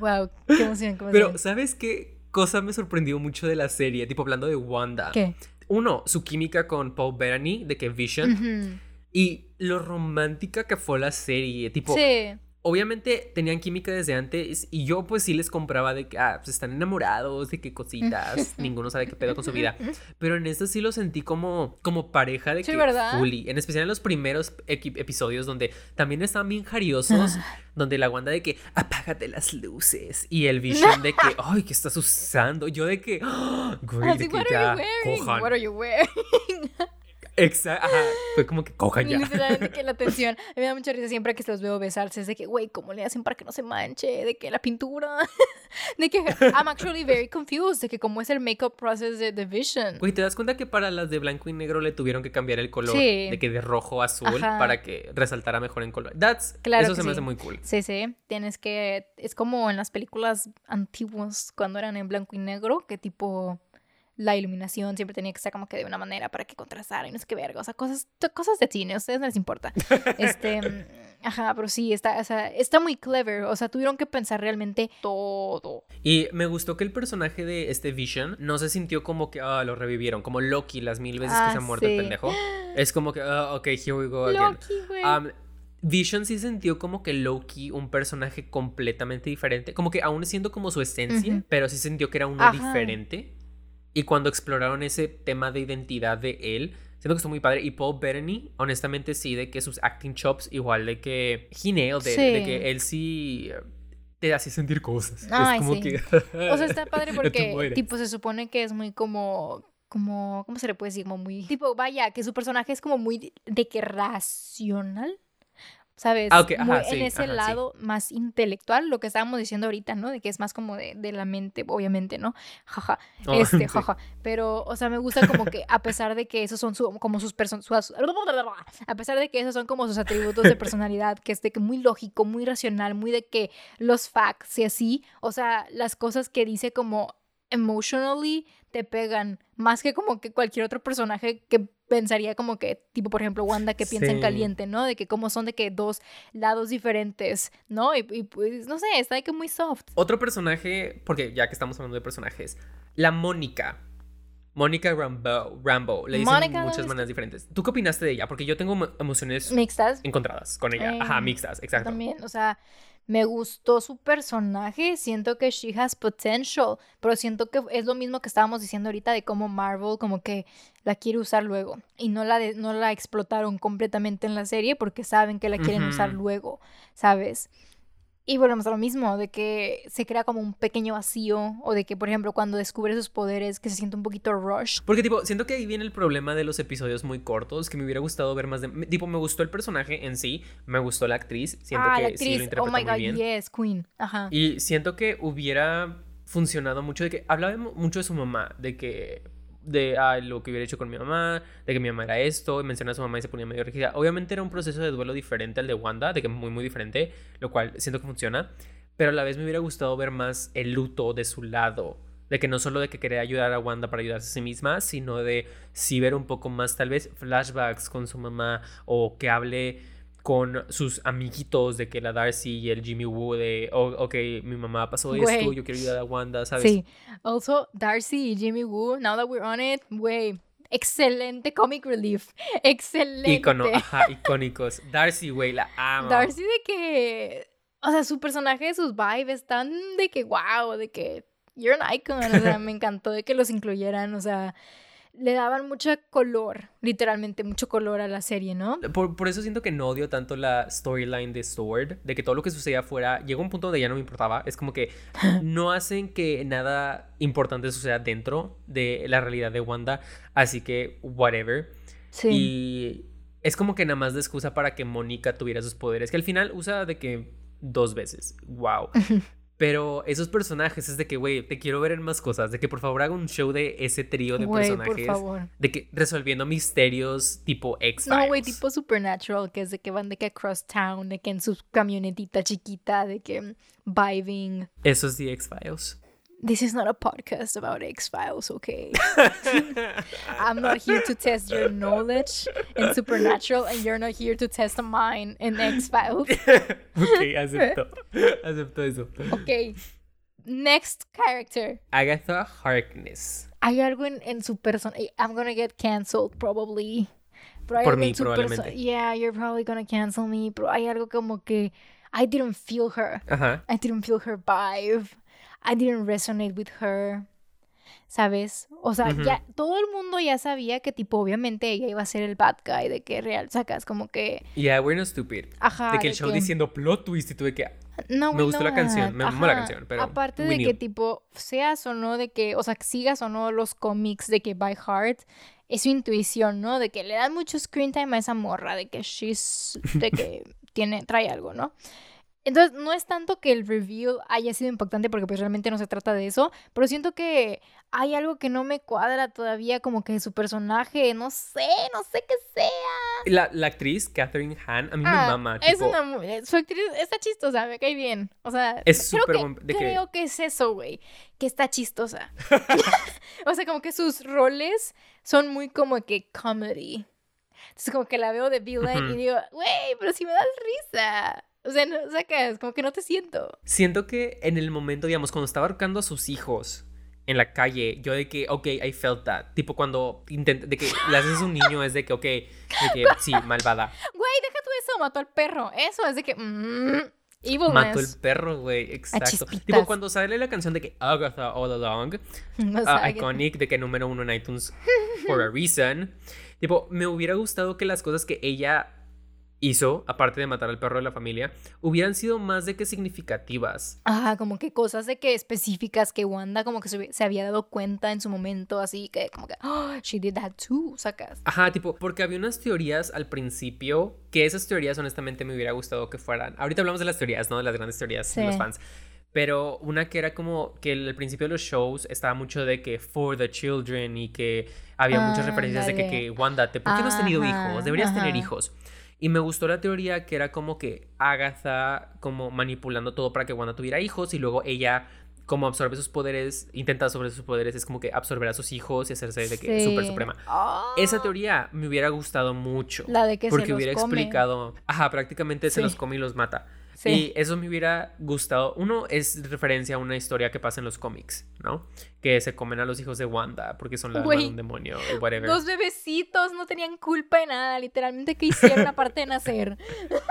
S2: wow, qué emoción, qué emoción.
S1: Pero, ¿sabes qué cosa me sorprendió mucho de la serie? Tipo, hablando de Wanda.
S2: ¿Qué?
S1: uno, su química con Paul Bettany, de que Vision. Y lo romántica que fue la serie. Tipo, sí. Obviamente tenían química desde antes. Y yo, pues sí les compraba de que, ah, pues están enamorados, de qué cositas. ninguno sabe qué pedo con su vida. Pero en esto sí lo sentí como, como pareja de que.
S2: ¿verdad?
S1: Fully. En especial en los primeros episodios donde también estaban bien jariosos. donde la Wanda de que apágate las luces. Y el Vision de que, ay, ¿qué estás usando? Yo de que, oh, güey, de que ya cojan. Exacto. Fue como que cojan ya.
S2: Literalmente que la atención. me da mucha risa siempre que se los veo besarse. Es de que, güey, ¿cómo le hacen para que no se manche? De que la pintura. de que I'm actually very confused. De que cómo es el makeup process de The Vision.
S1: Güey, ¿te das cuenta que para las de blanco y negro le tuvieron que cambiar el color? Sí. De que de rojo a azul para que resaltara mejor en color. That's, claro eso se me hace muy cool.
S2: Sí, sí. Tienes que. Es como en las películas antiguas cuando eran en blanco y negro, que tipo la iluminación siempre tenía que estar como que de una manera para que contrastara y no sé qué verga. O sea, cosas, cosas de cine, a ustedes no les importa. Este, ajá, pero sí, está, o sea, está muy clever. O sea, tuvieron que pensar realmente todo.
S1: Y me gustó que el personaje de este Vision no se sintió como que, ah, lo revivieron, como Loki las mil veces que se ha ah, muerto el pendejo. Es como que, ah, ok, here we go again. Loki, um, Vision sí sintió como que Loki, un personaje completamente diferente, como que aún siendo como su esencia, pero sí sintió que era uno diferente. Y cuando exploraron ese tema de identidad de él, siento que estuvo muy padre. Y Paul Bettany, honestamente, sí, de que sus acting chops, igual de que he de, que él sí te hace sentir cosas. es como que.
S2: o sea, está padre porque, tipo, se supone que es muy como como, ¿cómo se le puede decir? Como muy, tipo, vaya, que su personaje es como muy de que racional. ¿Sabes?
S1: Ah,
S2: en ese lado más intelectual, lo que estábamos diciendo ahorita, ¿no? De que es más como de, la mente, obviamente, ¿no? Jaja, oh, este, jaja. Pero, o sea, me gusta como que a pesar de que esos son como sus personas, a pesar de que esos son como sus atributos de personalidad, que es de que muy lógico, muy racional, muy de que los facts y así, o sea, las cosas que dice como emotionally te pegan más que como que cualquier otro personaje que pensaría como que tipo por ejemplo Wanda que piensa en caliente no de que como son de que dos lados diferentes no y, pues no sé está de que muy soft
S1: otro personaje porque ya que estamos hablando de personajes la Mónica Mónica Rambo, Rambo, le dicen muchas maneras diferentes. ¿Tú qué opinaste de ella? Porque yo tengo emociones
S2: mixtas
S1: encontradas con ella. Ajá, eh, mixtas, exacto.
S2: También, o sea, me gustó su personaje, siento que she has potential, pero siento que es lo mismo que estábamos diciendo ahorita de cómo Marvel como que la quiere usar luego y no la, no la explotaron completamente en la serie porque saben que la quieren usar luego, ¿sabes? Y volvemos a lo mismo, de que se crea como un pequeño vacío, o de que, por ejemplo, cuando descubre sus poderes, que se siente un poquito rush.
S1: Porque, tipo, siento que ahí viene el problema de los episodios muy cortos, que me hubiera gustado ver más de... Tipo, me gustó el personaje en sí, me gustó la actriz, siento
S2: ah,
S1: que
S2: la actriz.
S1: sí lo interpretó
S2: oh my
S1: muy
S2: God,
S1: bien.
S2: yes, Queen. Ajá.
S1: Y siento que hubiera funcionado mucho de que... Hablaba mucho de su mamá, de que de ah, lo que hubiera hecho con mi mamá, de que mi mamá era esto, y menciona a su mamá y se ponía medio rígida. Obviamente era un proceso de duelo diferente al de Wanda, de que muy, muy diferente, lo cual siento que funciona pero a la vez me hubiera gustado ver más el luto de su lado. De que no solo de que quería ayudar a Wanda para ayudarse a sí misma, sino de sí ver un poco más tal vez flashbacks con su mamá o que hable con sus amiguitos de que la Darcy y el Jimmy Woo de, oh, ok, mi mamá pasó esto, yo quiero ayudar a Wanda, ¿sabes?
S2: Sí. Also, Darcy y Jimmy Woo, now that we're on it, güey, excelente comic relief. Excelente.
S1: Icono, ajá, icónicos. Darcy, güey, la amo.
S2: Darcy de que o sea, su personaje, sus vibes están de que wow, de que you're an icon. O sea, me encantó de que los incluyeran. O sea, le daban mucho color, literalmente mucho color a la serie, ¿no?
S1: Por, eso siento que no odio tanto la storyline de Sword, de que todo lo que sucedía afuera llegó a un punto donde ya no me importaba. Es como que no hacen que nada importante suceda dentro de la realidad de Wanda, así que whatever. Sí. Y es como que nada más de excusa para que Mónica tuviera sus poderes, que al final usa de que dos veces. Wow. Pero esos personajes es de que, güey, te quiero ver en más cosas. De que por favor haga un show de ese trío de personajes. Por favor. De que resolviendo misterios tipo X.
S2: No, güey, tipo Supernatural, que es de que van de que across town, de que en su camionetita chiquita, de que vibing.
S1: Eso es The X-Files.
S2: This is not a podcast about X Files, okay? I'm not here to test your knowledge in Supernatural, and you're not here to test mine in X Files.
S1: ok, acepto. Acepto eso.
S2: Ok. Next character.
S1: Agatha Harkness.
S2: Hay algo en, en su persona. I'm gonna get canceled, probably.
S1: Por mí, probablemente.
S2: Yeah, you're probably gonna cancel me. Pero hay algo como que. I didn't feel her. Uh -huh. I didn't feel her vibe. I didn't resonate with her. ¿Sabes? O sea, ya todo el mundo ya sabía que tipo obviamente ella iba a ser el bad guy de que real sacas como que
S1: Yeah, we're not stupid.
S2: Ajá.
S1: De que el show diciendo plot twist y tuve que no, me gustó la canción, me gustó la canción, pero
S2: aparte de que tipo seas o no de que, o sea, sigas o no los cómics de que by heart es su intuición, ¿no? De que le dan mucho screen time a esa morra, de que she's de que tiene trae algo, ¿no? Entonces, no es tanto que el review haya sido impactante porque pues realmente no se trata de eso, pero siento que hay algo que no me cuadra todavía como que su personaje, no sé, no sé qué sea.
S1: La, la actriz, Catherine Hahn, a mí me ah, mama.
S2: Es una, eh, su actriz está chistosa, me cae bien. O sea,
S1: es creo,
S2: que, creo que es eso, güey, que está chistosa. o sea, como que sus roles son muy como que comedy. Entonces como que la veo de villain y digo, güey, pero si me das risa. O sea, no, sacas, como que no te siento.
S1: Siento que en el momento, digamos, cuando estaba ahorcando a sus hijos en la calle, yo de que, ok, I felt that. Tipo, cuando intenta, de que le haces un niño es de que, ok, de que, sí, malvada.
S2: Güey, deja tú eso, mató al perro. Eso es de que, mmm,
S1: Mató el perro, güey, exacto. Tipo, cuando sale la canción de que Agatha All Along, uh, iconic, de que número uno en iTunes for a reason. Tipo, me hubiera gustado que las cosas que ella hizo, aparte de matar al perro de la familia, hubieran sido más de que significativas.
S2: Ajá, como que cosas de que específicas que Wanda como que se, había dado cuenta en su momento, así que como que, oh, she did that too, sacas.
S1: Ajá, tipo, porque había unas teorías al principio que esas teorías honestamente me hubiera gustado que fueran. Ahorita hablamos de las teorías, ¿no? De las grandes teorías de los fans. Pero una que era como que al principio de los shows estaba mucho de que for the children y que había muchas referencias de que, que, Wanda, ¿por qué no has tenido hijos? Deberías tener hijos. Y me gustó la teoría que era como que Agatha como manipulando todo para que Wanda tuviera hijos y luego ella como absorbe sus poderes, intenta absorber sus poderes, es como que absorber a sus hijos y hacerse de que super suprema. Esa teoría me hubiera gustado mucho.
S2: La de que
S1: porque
S2: se
S1: hubiera explicado, ajá, prácticamente se los come y los mata. Y eso me hubiera gustado. Uno es referencia a una historia que pasa en los cómics, ¿no? Que se comen a los hijos de Wanda porque son la alma de un demonio o whatever.
S2: Los bebecitos no tenían culpa de nada, literalmente que hicieron aparte de nacer.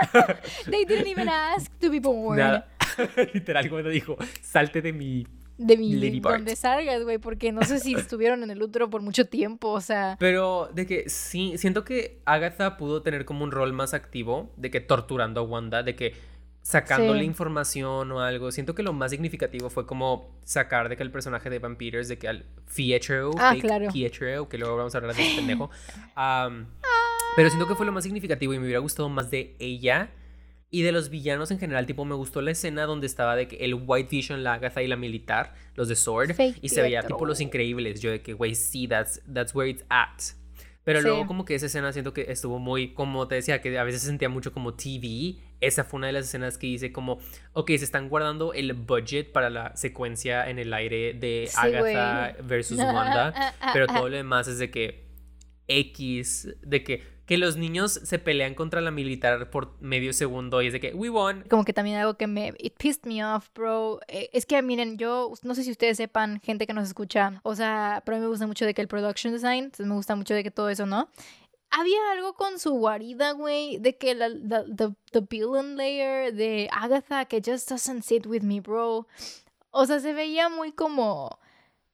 S2: They didn't even ask to be born. Nada.
S1: Literal, cuando dijo, salte de mi
S2: de mi donde salgas, güey, porque no sé si estuvieron en el útero por mucho tiempo, o sea.
S1: Pero de que sí, siento que Agatha pudo tener como un rol más activo, de que torturando a Wanda, de que sacándole información o algo. Siento que lo más significativo fue como sacar de que el personaje de Van Peters, de que al Pietro,
S2: ah, claro.
S1: Pietro, que luego vamos a hablar de ese pendejo. pero siento que fue lo más significativo y me hubiera gustado más de ella y de los villanos en general, tipo, me gustó la escena donde estaba de que el White Vision, la Agatha y la militar, los de Sword, y se veía tipo los increíbles. Yo de que, güey, sí, that's, that's where it's at. Pero luego como que esa escena siento que estuvo muy, como te decía, que a veces se sentía mucho como TV. Esa fue una de las escenas que hice como, ok, se están guardando el budget para la secuencia en el aire de Agatha versus Wanda, pero todo lo demás es de que X, de que que los niños se pelean contra la militar por medio segundo y es de que we won.
S2: Como que también algo que me it pissed me off, bro. Eh, es que miren, yo no sé si ustedes sepan, gente que nos escucha, o sea, pero a mí me gusta mucho de que el production design, entonces me gusta mucho de que todo eso, ¿no? Había algo con su guarida, güey, de que la, the, the villain layer de Agatha que just doesn't sit with me, bro. O sea, se veía muy como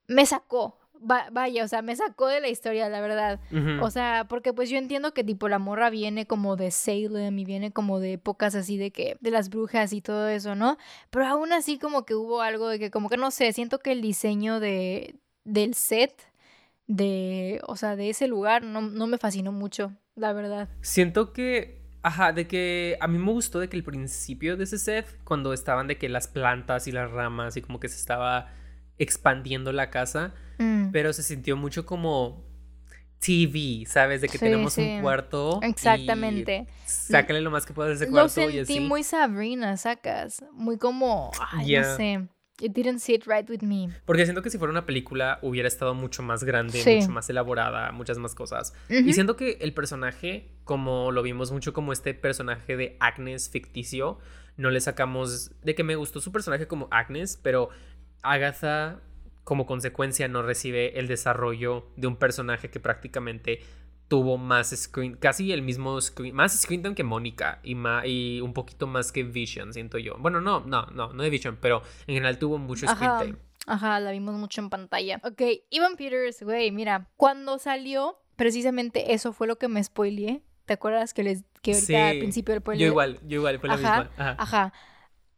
S2: me sacó, vaya, o sea, me sacó de la historia, la verdad. O sea, porque pues yo entiendo que tipo la morra viene como de Salem y viene como de épocas así de que, de las brujas y todo eso, ¿no? Pero aún así como que hubo algo de que como que no sé, siento que el diseño de, del set, de, o sea, de ese lugar no, no me fascinó mucho, la verdad.
S1: Siento que Ajá, de que a mí me gustó de que el principio de ese set, cuando estaban de que las plantas y las ramas y como que se estaba expandiendo la casa, mm. pero se sintió mucho como TV, ¿sabes? De que tenemos un cuarto.
S2: Exactamente.
S1: sácale lo más que puedas de ese cuarto.
S2: Lo sentí muy Sabrina, sacas. Muy como. Ay, no sé. It didn't sit right with me.
S1: Porque siento que si fuera una película hubiera estado mucho más grande, mucho más elaborada, muchas más cosas. Y siento que el personaje, como lo vimos mucho como este personaje de Agnes ficticio, no le sacamos de que me gustó su personaje como Agnes, pero Agatha como consecuencia no recibe el desarrollo de un personaje que prácticamente tuvo más screen, casi el mismo screen, más screen time que Mónica y, y un poquito más que Vision, siento yo. Bueno, no, no, no, no de Vision, pero en general tuvo mucho screen time.
S2: Ajá, la vimos mucho en pantalla. Ok, Ivan Peters, güey, mira, cuando salió, precisamente eso fue lo que me spoileé. ¿Te acuerdas que les que ahorita al principio del
S1: Yo igual, yo igual, fue la misma.
S2: Ajá. ajá.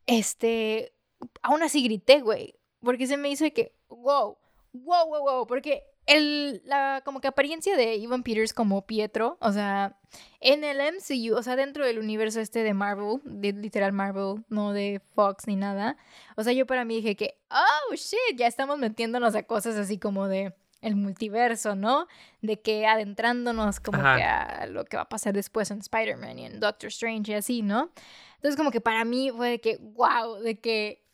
S2: Este, aún así grité, güey porque se me hizo de que, wow, wow, wow, wow, porque el, la como que apariencia de Ivan Peters como Pietro, o sea, en el MCU, o sea, dentro del universo este de Marvel, de literal Marvel, no de Fox ni nada, o sea, yo para mí dije que, oh, shit, ya estamos metiéndonos a cosas así como de el multiverso, ¿no? De que adentrándonos como que a lo que va a pasar después en Spider-Man y en Doctor Strange y así, ¿no? Entonces como que para mí fue de que, wow, de que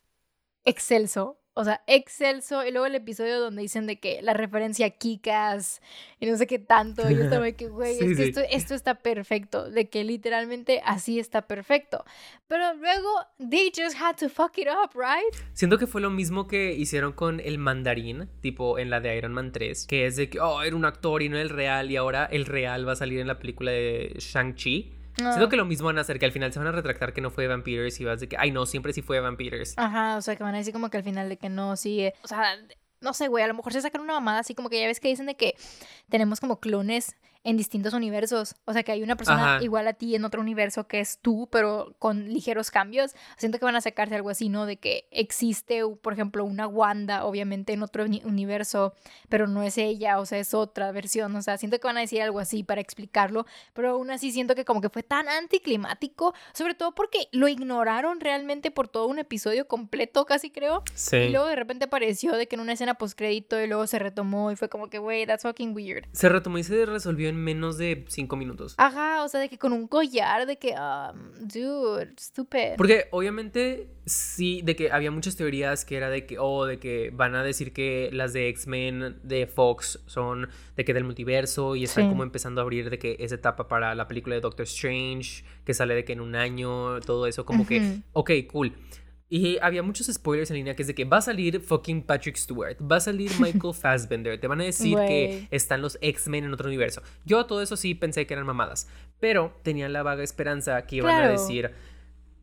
S2: excelso, o sea, excelso. Y luego el episodio donde dicen de que la referencia a Kikas y no sé qué tanto. Y yo estaba de que, güey, es que esto, esto, está perfecto. De que literalmente así está perfecto. Pero luego, they just had to fuck it up, right?
S1: Siento que fue lo mismo que hicieron con el mandarín, tipo en la de Iron Man 3, que es de que, oh, era un actor y no el real. Y ahora el real va a salir en la película de Shang-Chi. Siento que lo mismo van a hacer, que al final se van a retractar que no fue Van Peters y vas de que, ay, no, siempre sí fue Van Peters.
S2: Ajá, o sea, que van a decir como que al final de que no, sí. Eh, o sea, no sé, güey, a lo mejor se sacan una mamada así como que ya ves que dicen de que tenemos como clones en distintos universos. O sea, que hay una persona igual a ti en otro universo que es tú, pero con ligeros cambios. Siento que van a sacarse algo así, ¿no? De que existe, por ejemplo, una Wanda, obviamente, en otro universo, pero no es ella, o sea, es otra versión. O sea, siento que van a decir algo así para explicarlo, pero aún así siento que como que fue tan anticlimático, sobre todo porque lo ignoraron realmente por todo un episodio completo, casi creo. Sí. Y luego de repente apareció de que en una escena postcrédito y luego se retomó y fue como que, wey, that's fucking weird.
S1: Se retomó y se resolvió en menos de cinco minutos.
S2: Ajá, o sea, de que con un collar, de que, um, dude, stupid.
S1: Porque obviamente sí, de que había muchas teorías que era de que, oh, de que van a decir que las de X-Men de Fox son de que del multiverso y están como empezando a abrir de que esa etapa para la película de Doctor Strange, que sale de que en un año, todo eso, como que, ok, cool. Y había muchos spoilers en línea que es de que va a salir fucking Patrick Stewart, va a salir Michael Fassbender, te van a decir que están los X-Men en otro universo. Yo todo eso sí pensé que eran mamadas, pero tenía la vaga esperanza que iban a decir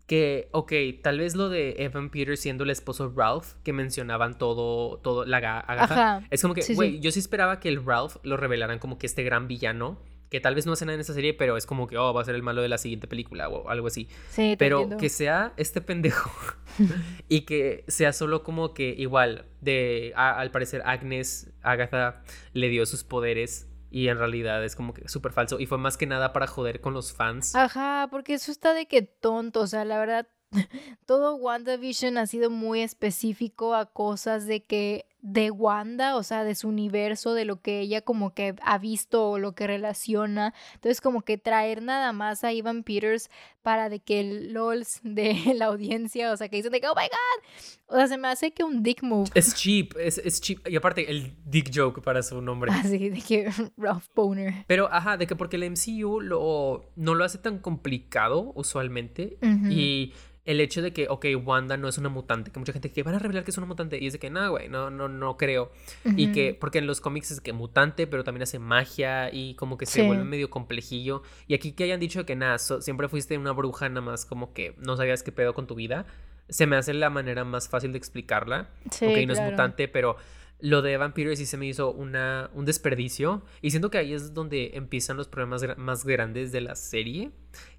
S1: que, ok, tal vez lo de Evan Peters siendo el esposo de Ralph, que mencionaban todo, todo, la agaja, es como que, güey, yo sí esperaba que el Ralph lo revelaran como que este gran villano que tal vez no hace nada en esta serie, pero es como que, oh, va a ser el malo de la siguiente película o algo así. Sí, pero que sea este pendejo y que sea solo como que igual, de, al parecer Agnes, Agatha, le dio sus poderes y en realidad es como que súper falso y fue más que nada para joder con los fans.
S2: Ajá, porque eso está de que tonto, o sea, la verdad, todo WandaVision ha sido muy específico a cosas de que de Wanda, o sea, de su universo, de lo que ella como que ha visto o lo que relaciona. Entonces, como que traer nada más a Ivan Peters para de que el LOLs de la audiencia, o sea, que dicen de que, oh my god, o sea, se me hace que un dick move.
S1: Es cheap, es, es cheap. Y aparte, el dick joke para su nombre.
S2: Así, de que Ralph Boner.
S1: Pero, ajá, de que porque el MCU lo, no lo hace tan complicado usualmente. Y el hecho de que, ok, Wanda no es una mutante, que mucha gente que van a revelar que es una mutante y es de que, no, güey, no, no, no creo. Y que, porque en los cómics es que mutante, pero también hace magia y como que se vuelve medio complejillo. Y aquí que hayan dicho que nada, siempre fuiste una bruja nada más como que no sabías qué pedo con tu vida, se me hace la manera más fácil de explicarla. Sí, ok, no es mutante, pero lo de Vampiro sí se me hizo una, un desperdicio. Y siento que ahí es donde empiezan los problemas más grandes de la serie.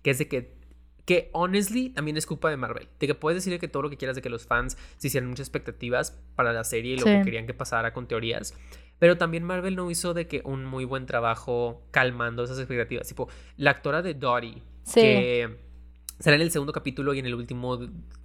S1: Que es de que que honestly también es culpa de Marvel. De que puedes decirle que todo lo que quieras de que los fans se hicieran muchas expectativas para la serie y lo que querían que pasara con teorías. Pero también Marvel no hizo de que un muy buen trabajo calmando esas expectativas. Tipo, la actora de Dottie, que sale en el segundo capítulo y en el último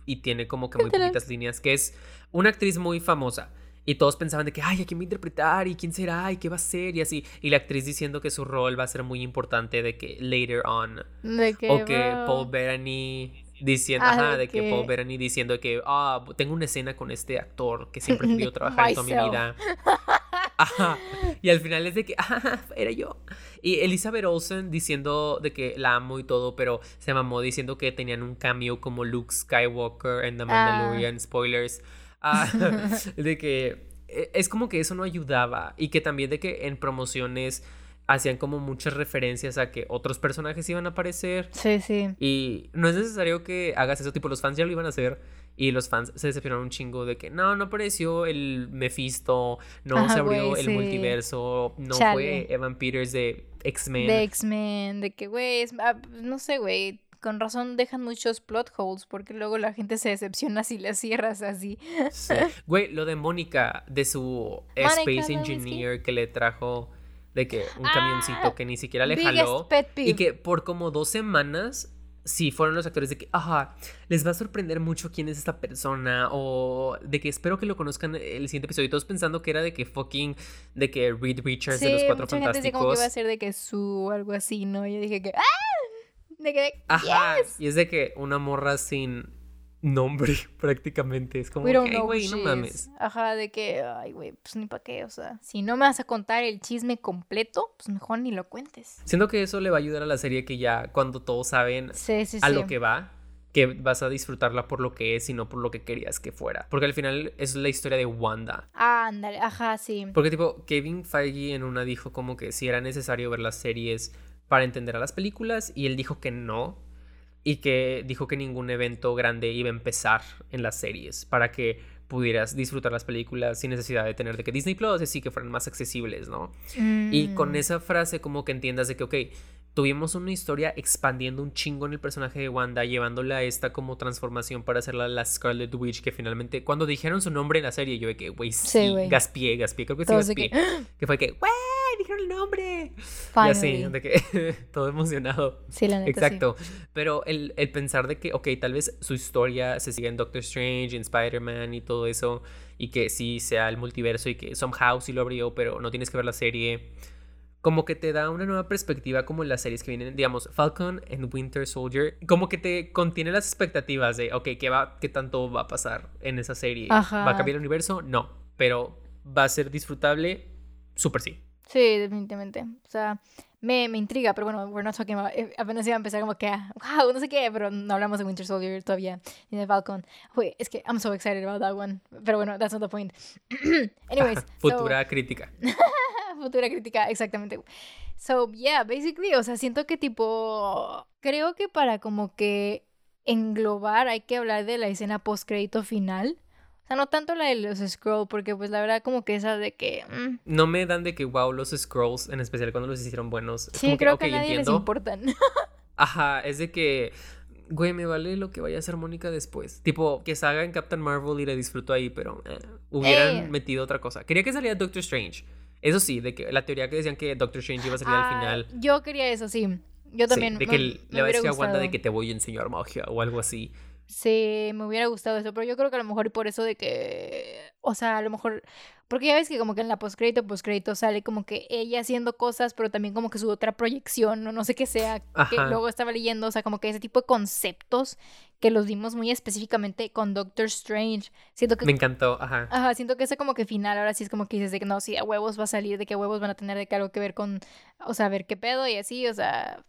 S1: y tiene como que muy poquitas líneas, que es una actriz muy famosa. Y todos pensaban de que, ay, ¿a quién va a interpretar? ¿Y quién será? ¿Y qué va a ser? Y así. Y la actriz diciendo que su rol va a ser muy importante de que later on.
S2: De que,
S1: o que Paul Bettany diciendo, ah, ajá, de que... Paul Bettany diciendo que, ah, tengo una escena con este actor que siempre he querido trabajar en toda mi vida. Ajá. Y al final es de que, ajá, era yo. Y Elizabeth Olsen diciendo de que la amo y todo, pero se mamó diciendo que tenían un cameo como Luke Skywalker en The ah. Mandalorian, spoilers. Ah, de que e, es como que eso no ayudaba y que también de que en promociones hacían como muchas referencias a que otros personajes iban a aparecer.
S2: Sí, sí.
S1: Y no es necesario que hagas eso, tipo los fans ya lo iban a hacer y los fans se decepcionaron un chingo de que no, no apareció el Mephisto, no se abrió el multiverso, no fue Evan Peters de X-Men.
S2: De X-Men, de que, güey, ah, no sé, güey, con razón dejan muchos plot holes porque luego la gente se decepciona si las cierras así.
S1: Sí. Güey, lo de Mónica, de su Space Engineer que le trajo de que un camioncito ah, que ni siquiera le jaló y que por como dos semanas sí fueron los actores de que, ajá, les va a sorprender mucho quién es esta persona o de que espero que lo conozcan el siguiente episodio. Y todos pensando que era de que fucking, de que Reed Richards de los Cuatro Fantásticos. Sí, como
S2: que iba a ser de que su algo así, ¿no? Yo dije que, ¡ah! De que,
S1: Ajá. Y es de que una morra sin nombre prácticamente. Es como que, güey, no mames.
S2: Ajá, de que, ay, güey, pues ni para qué. O sea, si no me vas a contar el chisme completo, pues mejor ni lo cuentes.
S1: Siento que eso le va a ayudar a la serie que ya cuando todos saben a lo que va, que vas a disfrutarla por lo que es y no por lo que querías que fuera. Porque al final es la historia de Wanda.
S2: Ah, ándale, ajá, sí.
S1: Porque tipo, Kevin Feige en una dijo como que si era necesario ver las series para entender a las películas y él dijo que no y que dijo que ningún evento grande iba a empezar en las series para que pudieras disfrutar las películas sin necesidad de tener de que Disney Plus así que fueran más accesibles, ¿no? Y con mm. esa frase como que entiendas de que, ok, tuvimos una historia expandiendo un chingo en el personaje de Wanda, llevándola a esta como transformación para hacerla la Scarlet Witch, que finalmente, cuando dijeron su nombre en la serie, yo de que, güey, sí, gaspié, gaspié, creo que sí gaspié. Que... fue que, güey, dijeron el nombre. Y así, de que todo emocionado.
S2: Sí, la neta,
S1: Exacto. Pero el, el pensar de que, ok, tal vez su historia se siga en Doctor Strange, en Spider-Man y todo eso, y que sí sea el multiverso y que somehow sí lo abrió, pero no tienes que ver la serie como que te da una nueva perspectiva como en las series que vienen, digamos, Falcon and Winter Soldier, como que te contiene las expectativas de, ok, ¿qué, va, qué tanto va a pasar en esa serie? ¿Va a cambiar el universo? No, pero va a ser disfrutable, súper sí.
S2: Sí, definitivamente. O sea, me, me intriga, pero bueno, we're not talking about, eh, apenas iba a empezar como que, wow, no sé qué, pero no hablamos de Winter Soldier todavía, ni de Falcon. Wait, es que I'm so excited about that one, pero bueno, that's not the point. Anyways.
S1: Futura crítica.
S2: Futura crítica, exactamente. So, yeah, basically, o sea, siento que tipo, creo que para como que englobar hay que hablar de la escena post crédito final no tanto la de los scrolls, porque pues la verdad como que esa de que... Mm.
S1: No me dan de que, wow, los scrolls, en especial cuando los hicieron buenos.
S2: sí, creo que, a nadie les importan.
S1: Ajá, es de que... Güey, me vale lo que vaya a hacer Mónica después. Tipo, que salga en Captain Marvel y le disfruto ahí, pero eh, hubieran eh. metido otra cosa. Quería que saliera Doctor Strange. Eso sí, de que la teoría que decían que Doctor Strange iba a salir al ah, final.
S2: Yo quería eso, sí. Yo también.
S1: de que le va a decir a Wanda de que te voy a enseñar magia o algo así.
S2: Sí, me hubiera gustado eso, pero yo creo que a lo mejor y por eso de que, o sea, a lo mejor, porque ya ves que como que en la postcrédito, postcrédito sale como que ella haciendo cosas, pero también como que su otra proyección, o no sé qué sea, que luego estaba leyendo, o sea, como que ese tipo de conceptos que los dimos muy específicamente con Doctor Strange. Siento que...
S1: Me encantó, ajá.
S2: Ajá, siento que ese como que final, ahora sí es como que dices de que no, sí, a huevos va a salir, de que a huevos van a tener de que algo que ver con, o sea, ver qué pedo y así, o sea,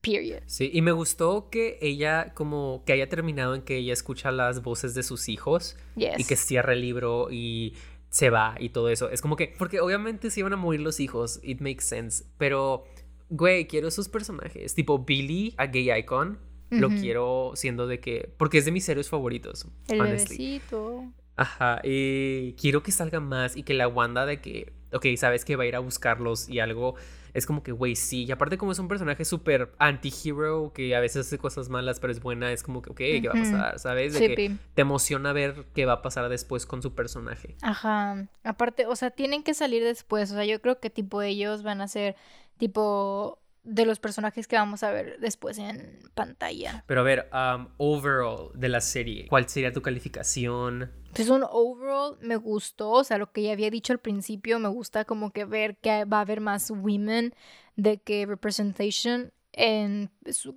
S2: Period.
S1: Sí, y me gustó que ella como que haya terminado en que ella escucha las voces de sus hijos y que cierra el libro y se va y todo eso. Es como que, porque obviamente se iban a morir los hijos, it makes sense, pero, güey, quiero sus personajes, tipo Billy, a gay icon, lo quiero siendo de que, porque es de mis héroes favoritos.
S2: El bebecito.
S1: Ajá, y quiero que salga más y que la Wanda de que, ok, sabes que va a ir a buscarlos y algo es como que, güey, sí. Y aparte, como es un personaje súper anti-hero, que a veces hace cosas malas, pero es buena, es como que, ok, ¿qué va a pasar? ¿Sabes? De que te emociona ver qué va a pasar después con su personaje.
S2: Ajá. Aparte, o sea, tienen que salir después. O sea, yo creo que, tipo, ellos van a ser, tipo, de los personajes que vamos a ver después en pantalla.
S1: Pero a ver, um, overall de la serie, ¿cuál sería tu calificación?
S2: Pues un overall me gustó, o sea, lo que ya había dicho al principio, me gusta como que ver que va a haber más women, de que representation en,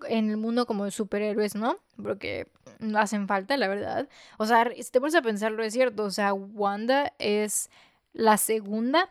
S2: en el mundo como de superhéroes, ¿no? Porque no hacen falta, la verdad. O sea, si te pones a pensarlo, es cierto, o sea, Wanda es la segunda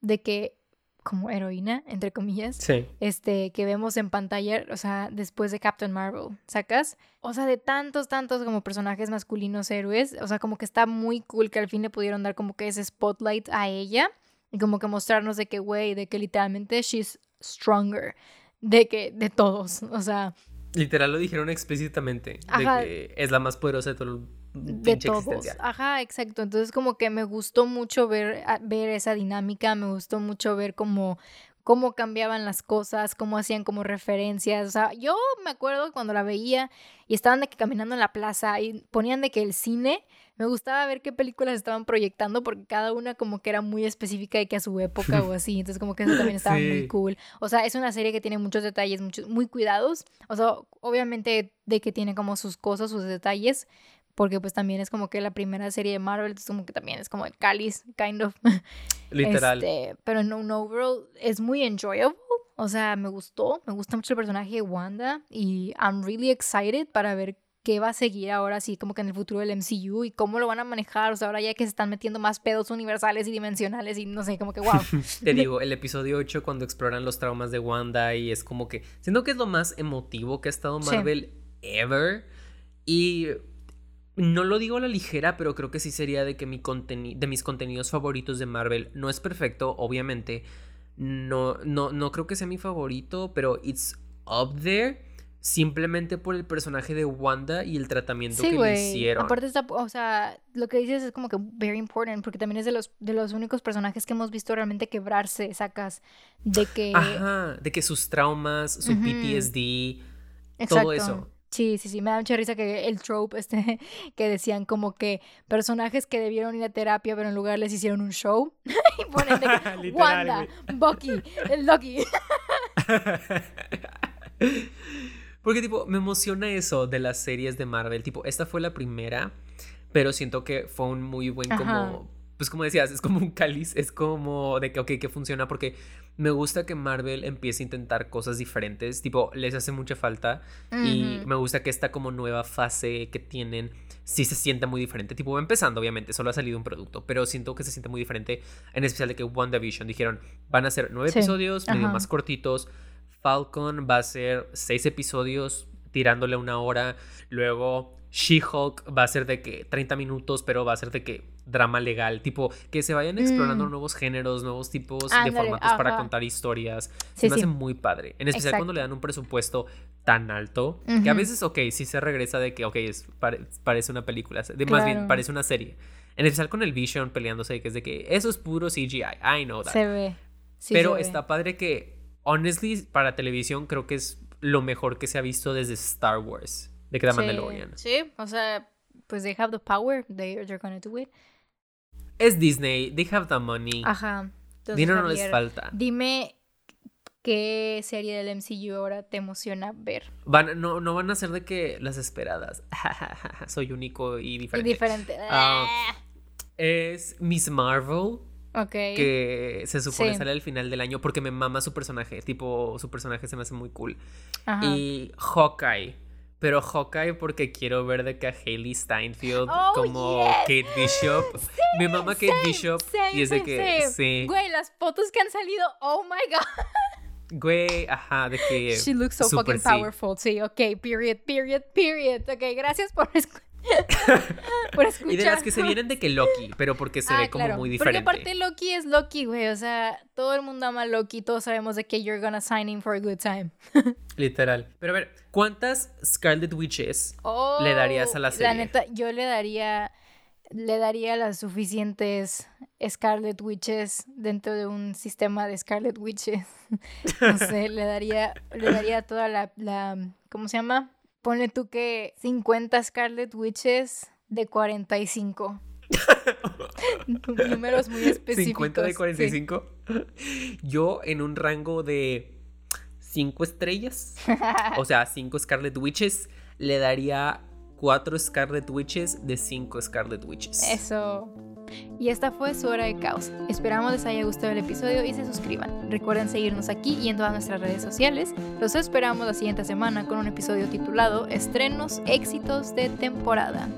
S2: de que como heroína, entre comillas, este, que vemos en pantalla, o sea, después de Captain Marvel, ¿sacas? O sea, de tantos, tantos como personajes masculinos héroes, o sea, como que está muy cool que al fin le pudieron dar como que ese spotlight a ella y como que mostrarnos de que, güey, de que literalmente she's stronger, de que, de todos, o sea...
S1: Literal lo dijeron explícitamente, de que es la más poderosa de todo el
S2: de todos. Ajá, exacto. Entonces como que me gustó mucho ver, ver esa dinámica, me gustó mucho ver cómo, cómo cambiaban las cosas, cómo hacían como referencias. O sea, yo me acuerdo cuando la veía y estaban de que caminando en la plaza y ponían de que el cine, me gustaba ver qué películas estaban proyectando porque cada una como que era muy específica de que a su época o así. Entonces como que eso también estaba muy cool. O sea, es una serie que tiene muchos detalles, muchos, muy cuidados. O sea, obviamente de que tiene como sus cosas, sus detalles, porque pues también es como que la primera serie de Marvel, entonces como que también es como el cáliz, kind of.
S1: Literal.
S2: Este, pero en un overall es muy enjoyable, o sea, me gustó, me gusta mucho el personaje de Wanda y I'm really excited para ver qué va a seguir ahora sí como que en el futuro del MCU y cómo lo van a manejar, o sea, ahora ya que se están metiendo más pedos universales y dimensionales y no sé, como que wow.
S1: Te digo, el episodio 8 cuando exploran los traumas de Wanda y es como que siento que es lo más emotivo que ha estado Marvel ever y no lo digo a la ligera, pero creo que sí sería de que mi de mis contenidos favoritos de Marvel no es perfecto, obviamente. No, no, no creo que sea mi favorito, pero it's up there. Simplemente por el personaje de Wanda y el tratamiento que le hicieron.
S2: Aparte está, o sea, lo que dices es como que very important, porque también es de los, de los únicos personajes que hemos visto realmente quebrarse, sacas, de que...
S1: Ajá, de que sus traumas, su PTSD, todo eso.
S2: Sí, sí, sí, me da mucha risa que el trope este que decían como que personajes que debieron ir a terapia pero en lugar les hicieron un show y ponen de Wanda, Bucky, el Loki.
S1: Porque tipo, me emociona eso de las series de Marvel, tipo, esta fue la primera, pero siento que fue un muy buen como pues como decías, es como un cáliz, es como de que, ok, que funciona porque me gusta que Marvel empiece a intentar cosas diferentes, tipo, les hace mucha falta y me gusta que esta como nueva fase que tienen sí se siente muy diferente, tipo, va empezando obviamente, solo ha salido un producto, pero siento que se siente muy diferente, en especial de que WandaVision dijeron, van a ser nueve episodios, medio más cortitos, Falcon va a ser seis episodios tirándole una hora, luego She-Hulk va a ser de que 30 minutos, pero va a ser de que drama legal, tipo que se vayan explorando mm. nuevos géneros, nuevos tipos de formatos para contar historias. se me hace muy padre, en especial cuando le dan un presupuesto tan alto, que a veces, ok, sí se regresa de que, ok, es, parece una película, de, más bien parece una serie. En especial con el Vision peleándose, que es de que eso es puro CGI, I know that.
S2: Se ve.
S1: pero está padre que, honestly, para televisión creo que es lo mejor que se ha visto desde Star Wars de que The Mandalorian.
S2: Sí, o sea, pues they have the power, they, they're gonna do it.
S1: Es Disney, they have the money.
S2: Ajá.
S1: Dinero no les falta.
S2: Dime qué serie del MCU ahora te emociona ver.
S1: Van, no, no van a ser de que las esperadas. Soy único y diferente.
S2: Y diferente.
S1: Ah, es Miss Marvel.
S2: Ok.
S1: Que se supone sale al final del año porque me mama su personaje. Tipo, su personaje se me hace muy cool. Ajá. Y Hawkeye. Pero Hawkeye porque quiero ver de que a Hailey Steinfeld oh, como Kate Bishop. Mi mamá Kate Bishop. y es de que sí.
S2: Güey, las fotos que han salido, oh my god.
S1: Güey, ajá, de que.
S2: She looks so fucking powerful. Sí, ok, period, period, period. Ok, gracias por escuchar. por escuchar.
S1: Y de las que se vienen de que Loki, pero porque se ve ah, como muy diferente.
S2: Porque aparte Loki es Loki, güey. O sea, todo el mundo ama Loki. Todos sabemos de que you're gonna sign in for a good time.
S1: Literal. Pero a ver, ¿cuántas Scarlet Witches le darías a la serie?
S2: La neta, yo le daría. Le daría las suficientes Scarlet Witches dentro de un sistema de Scarlet Witches. no sé, le daría, le daría toda la, la. ¿Cómo se llama? Ponle tú que 50 Scarlet Witches de 45. Números muy específicos.
S1: 50 de 45. Yo en un rango de 5 estrellas, o sea, 5 Scarlet Witches, le daría 4 Scarlet Witches de 5 Scarlet Witches.
S2: Eso. Y esta fue su hora de caos. Esperamos les haya gustado el episodio y se suscriban. Recuerden seguirnos aquí y en todas nuestras redes sociales. Los esperamos la siguiente semana con un episodio titulado Estrenos, éxitos de temporada.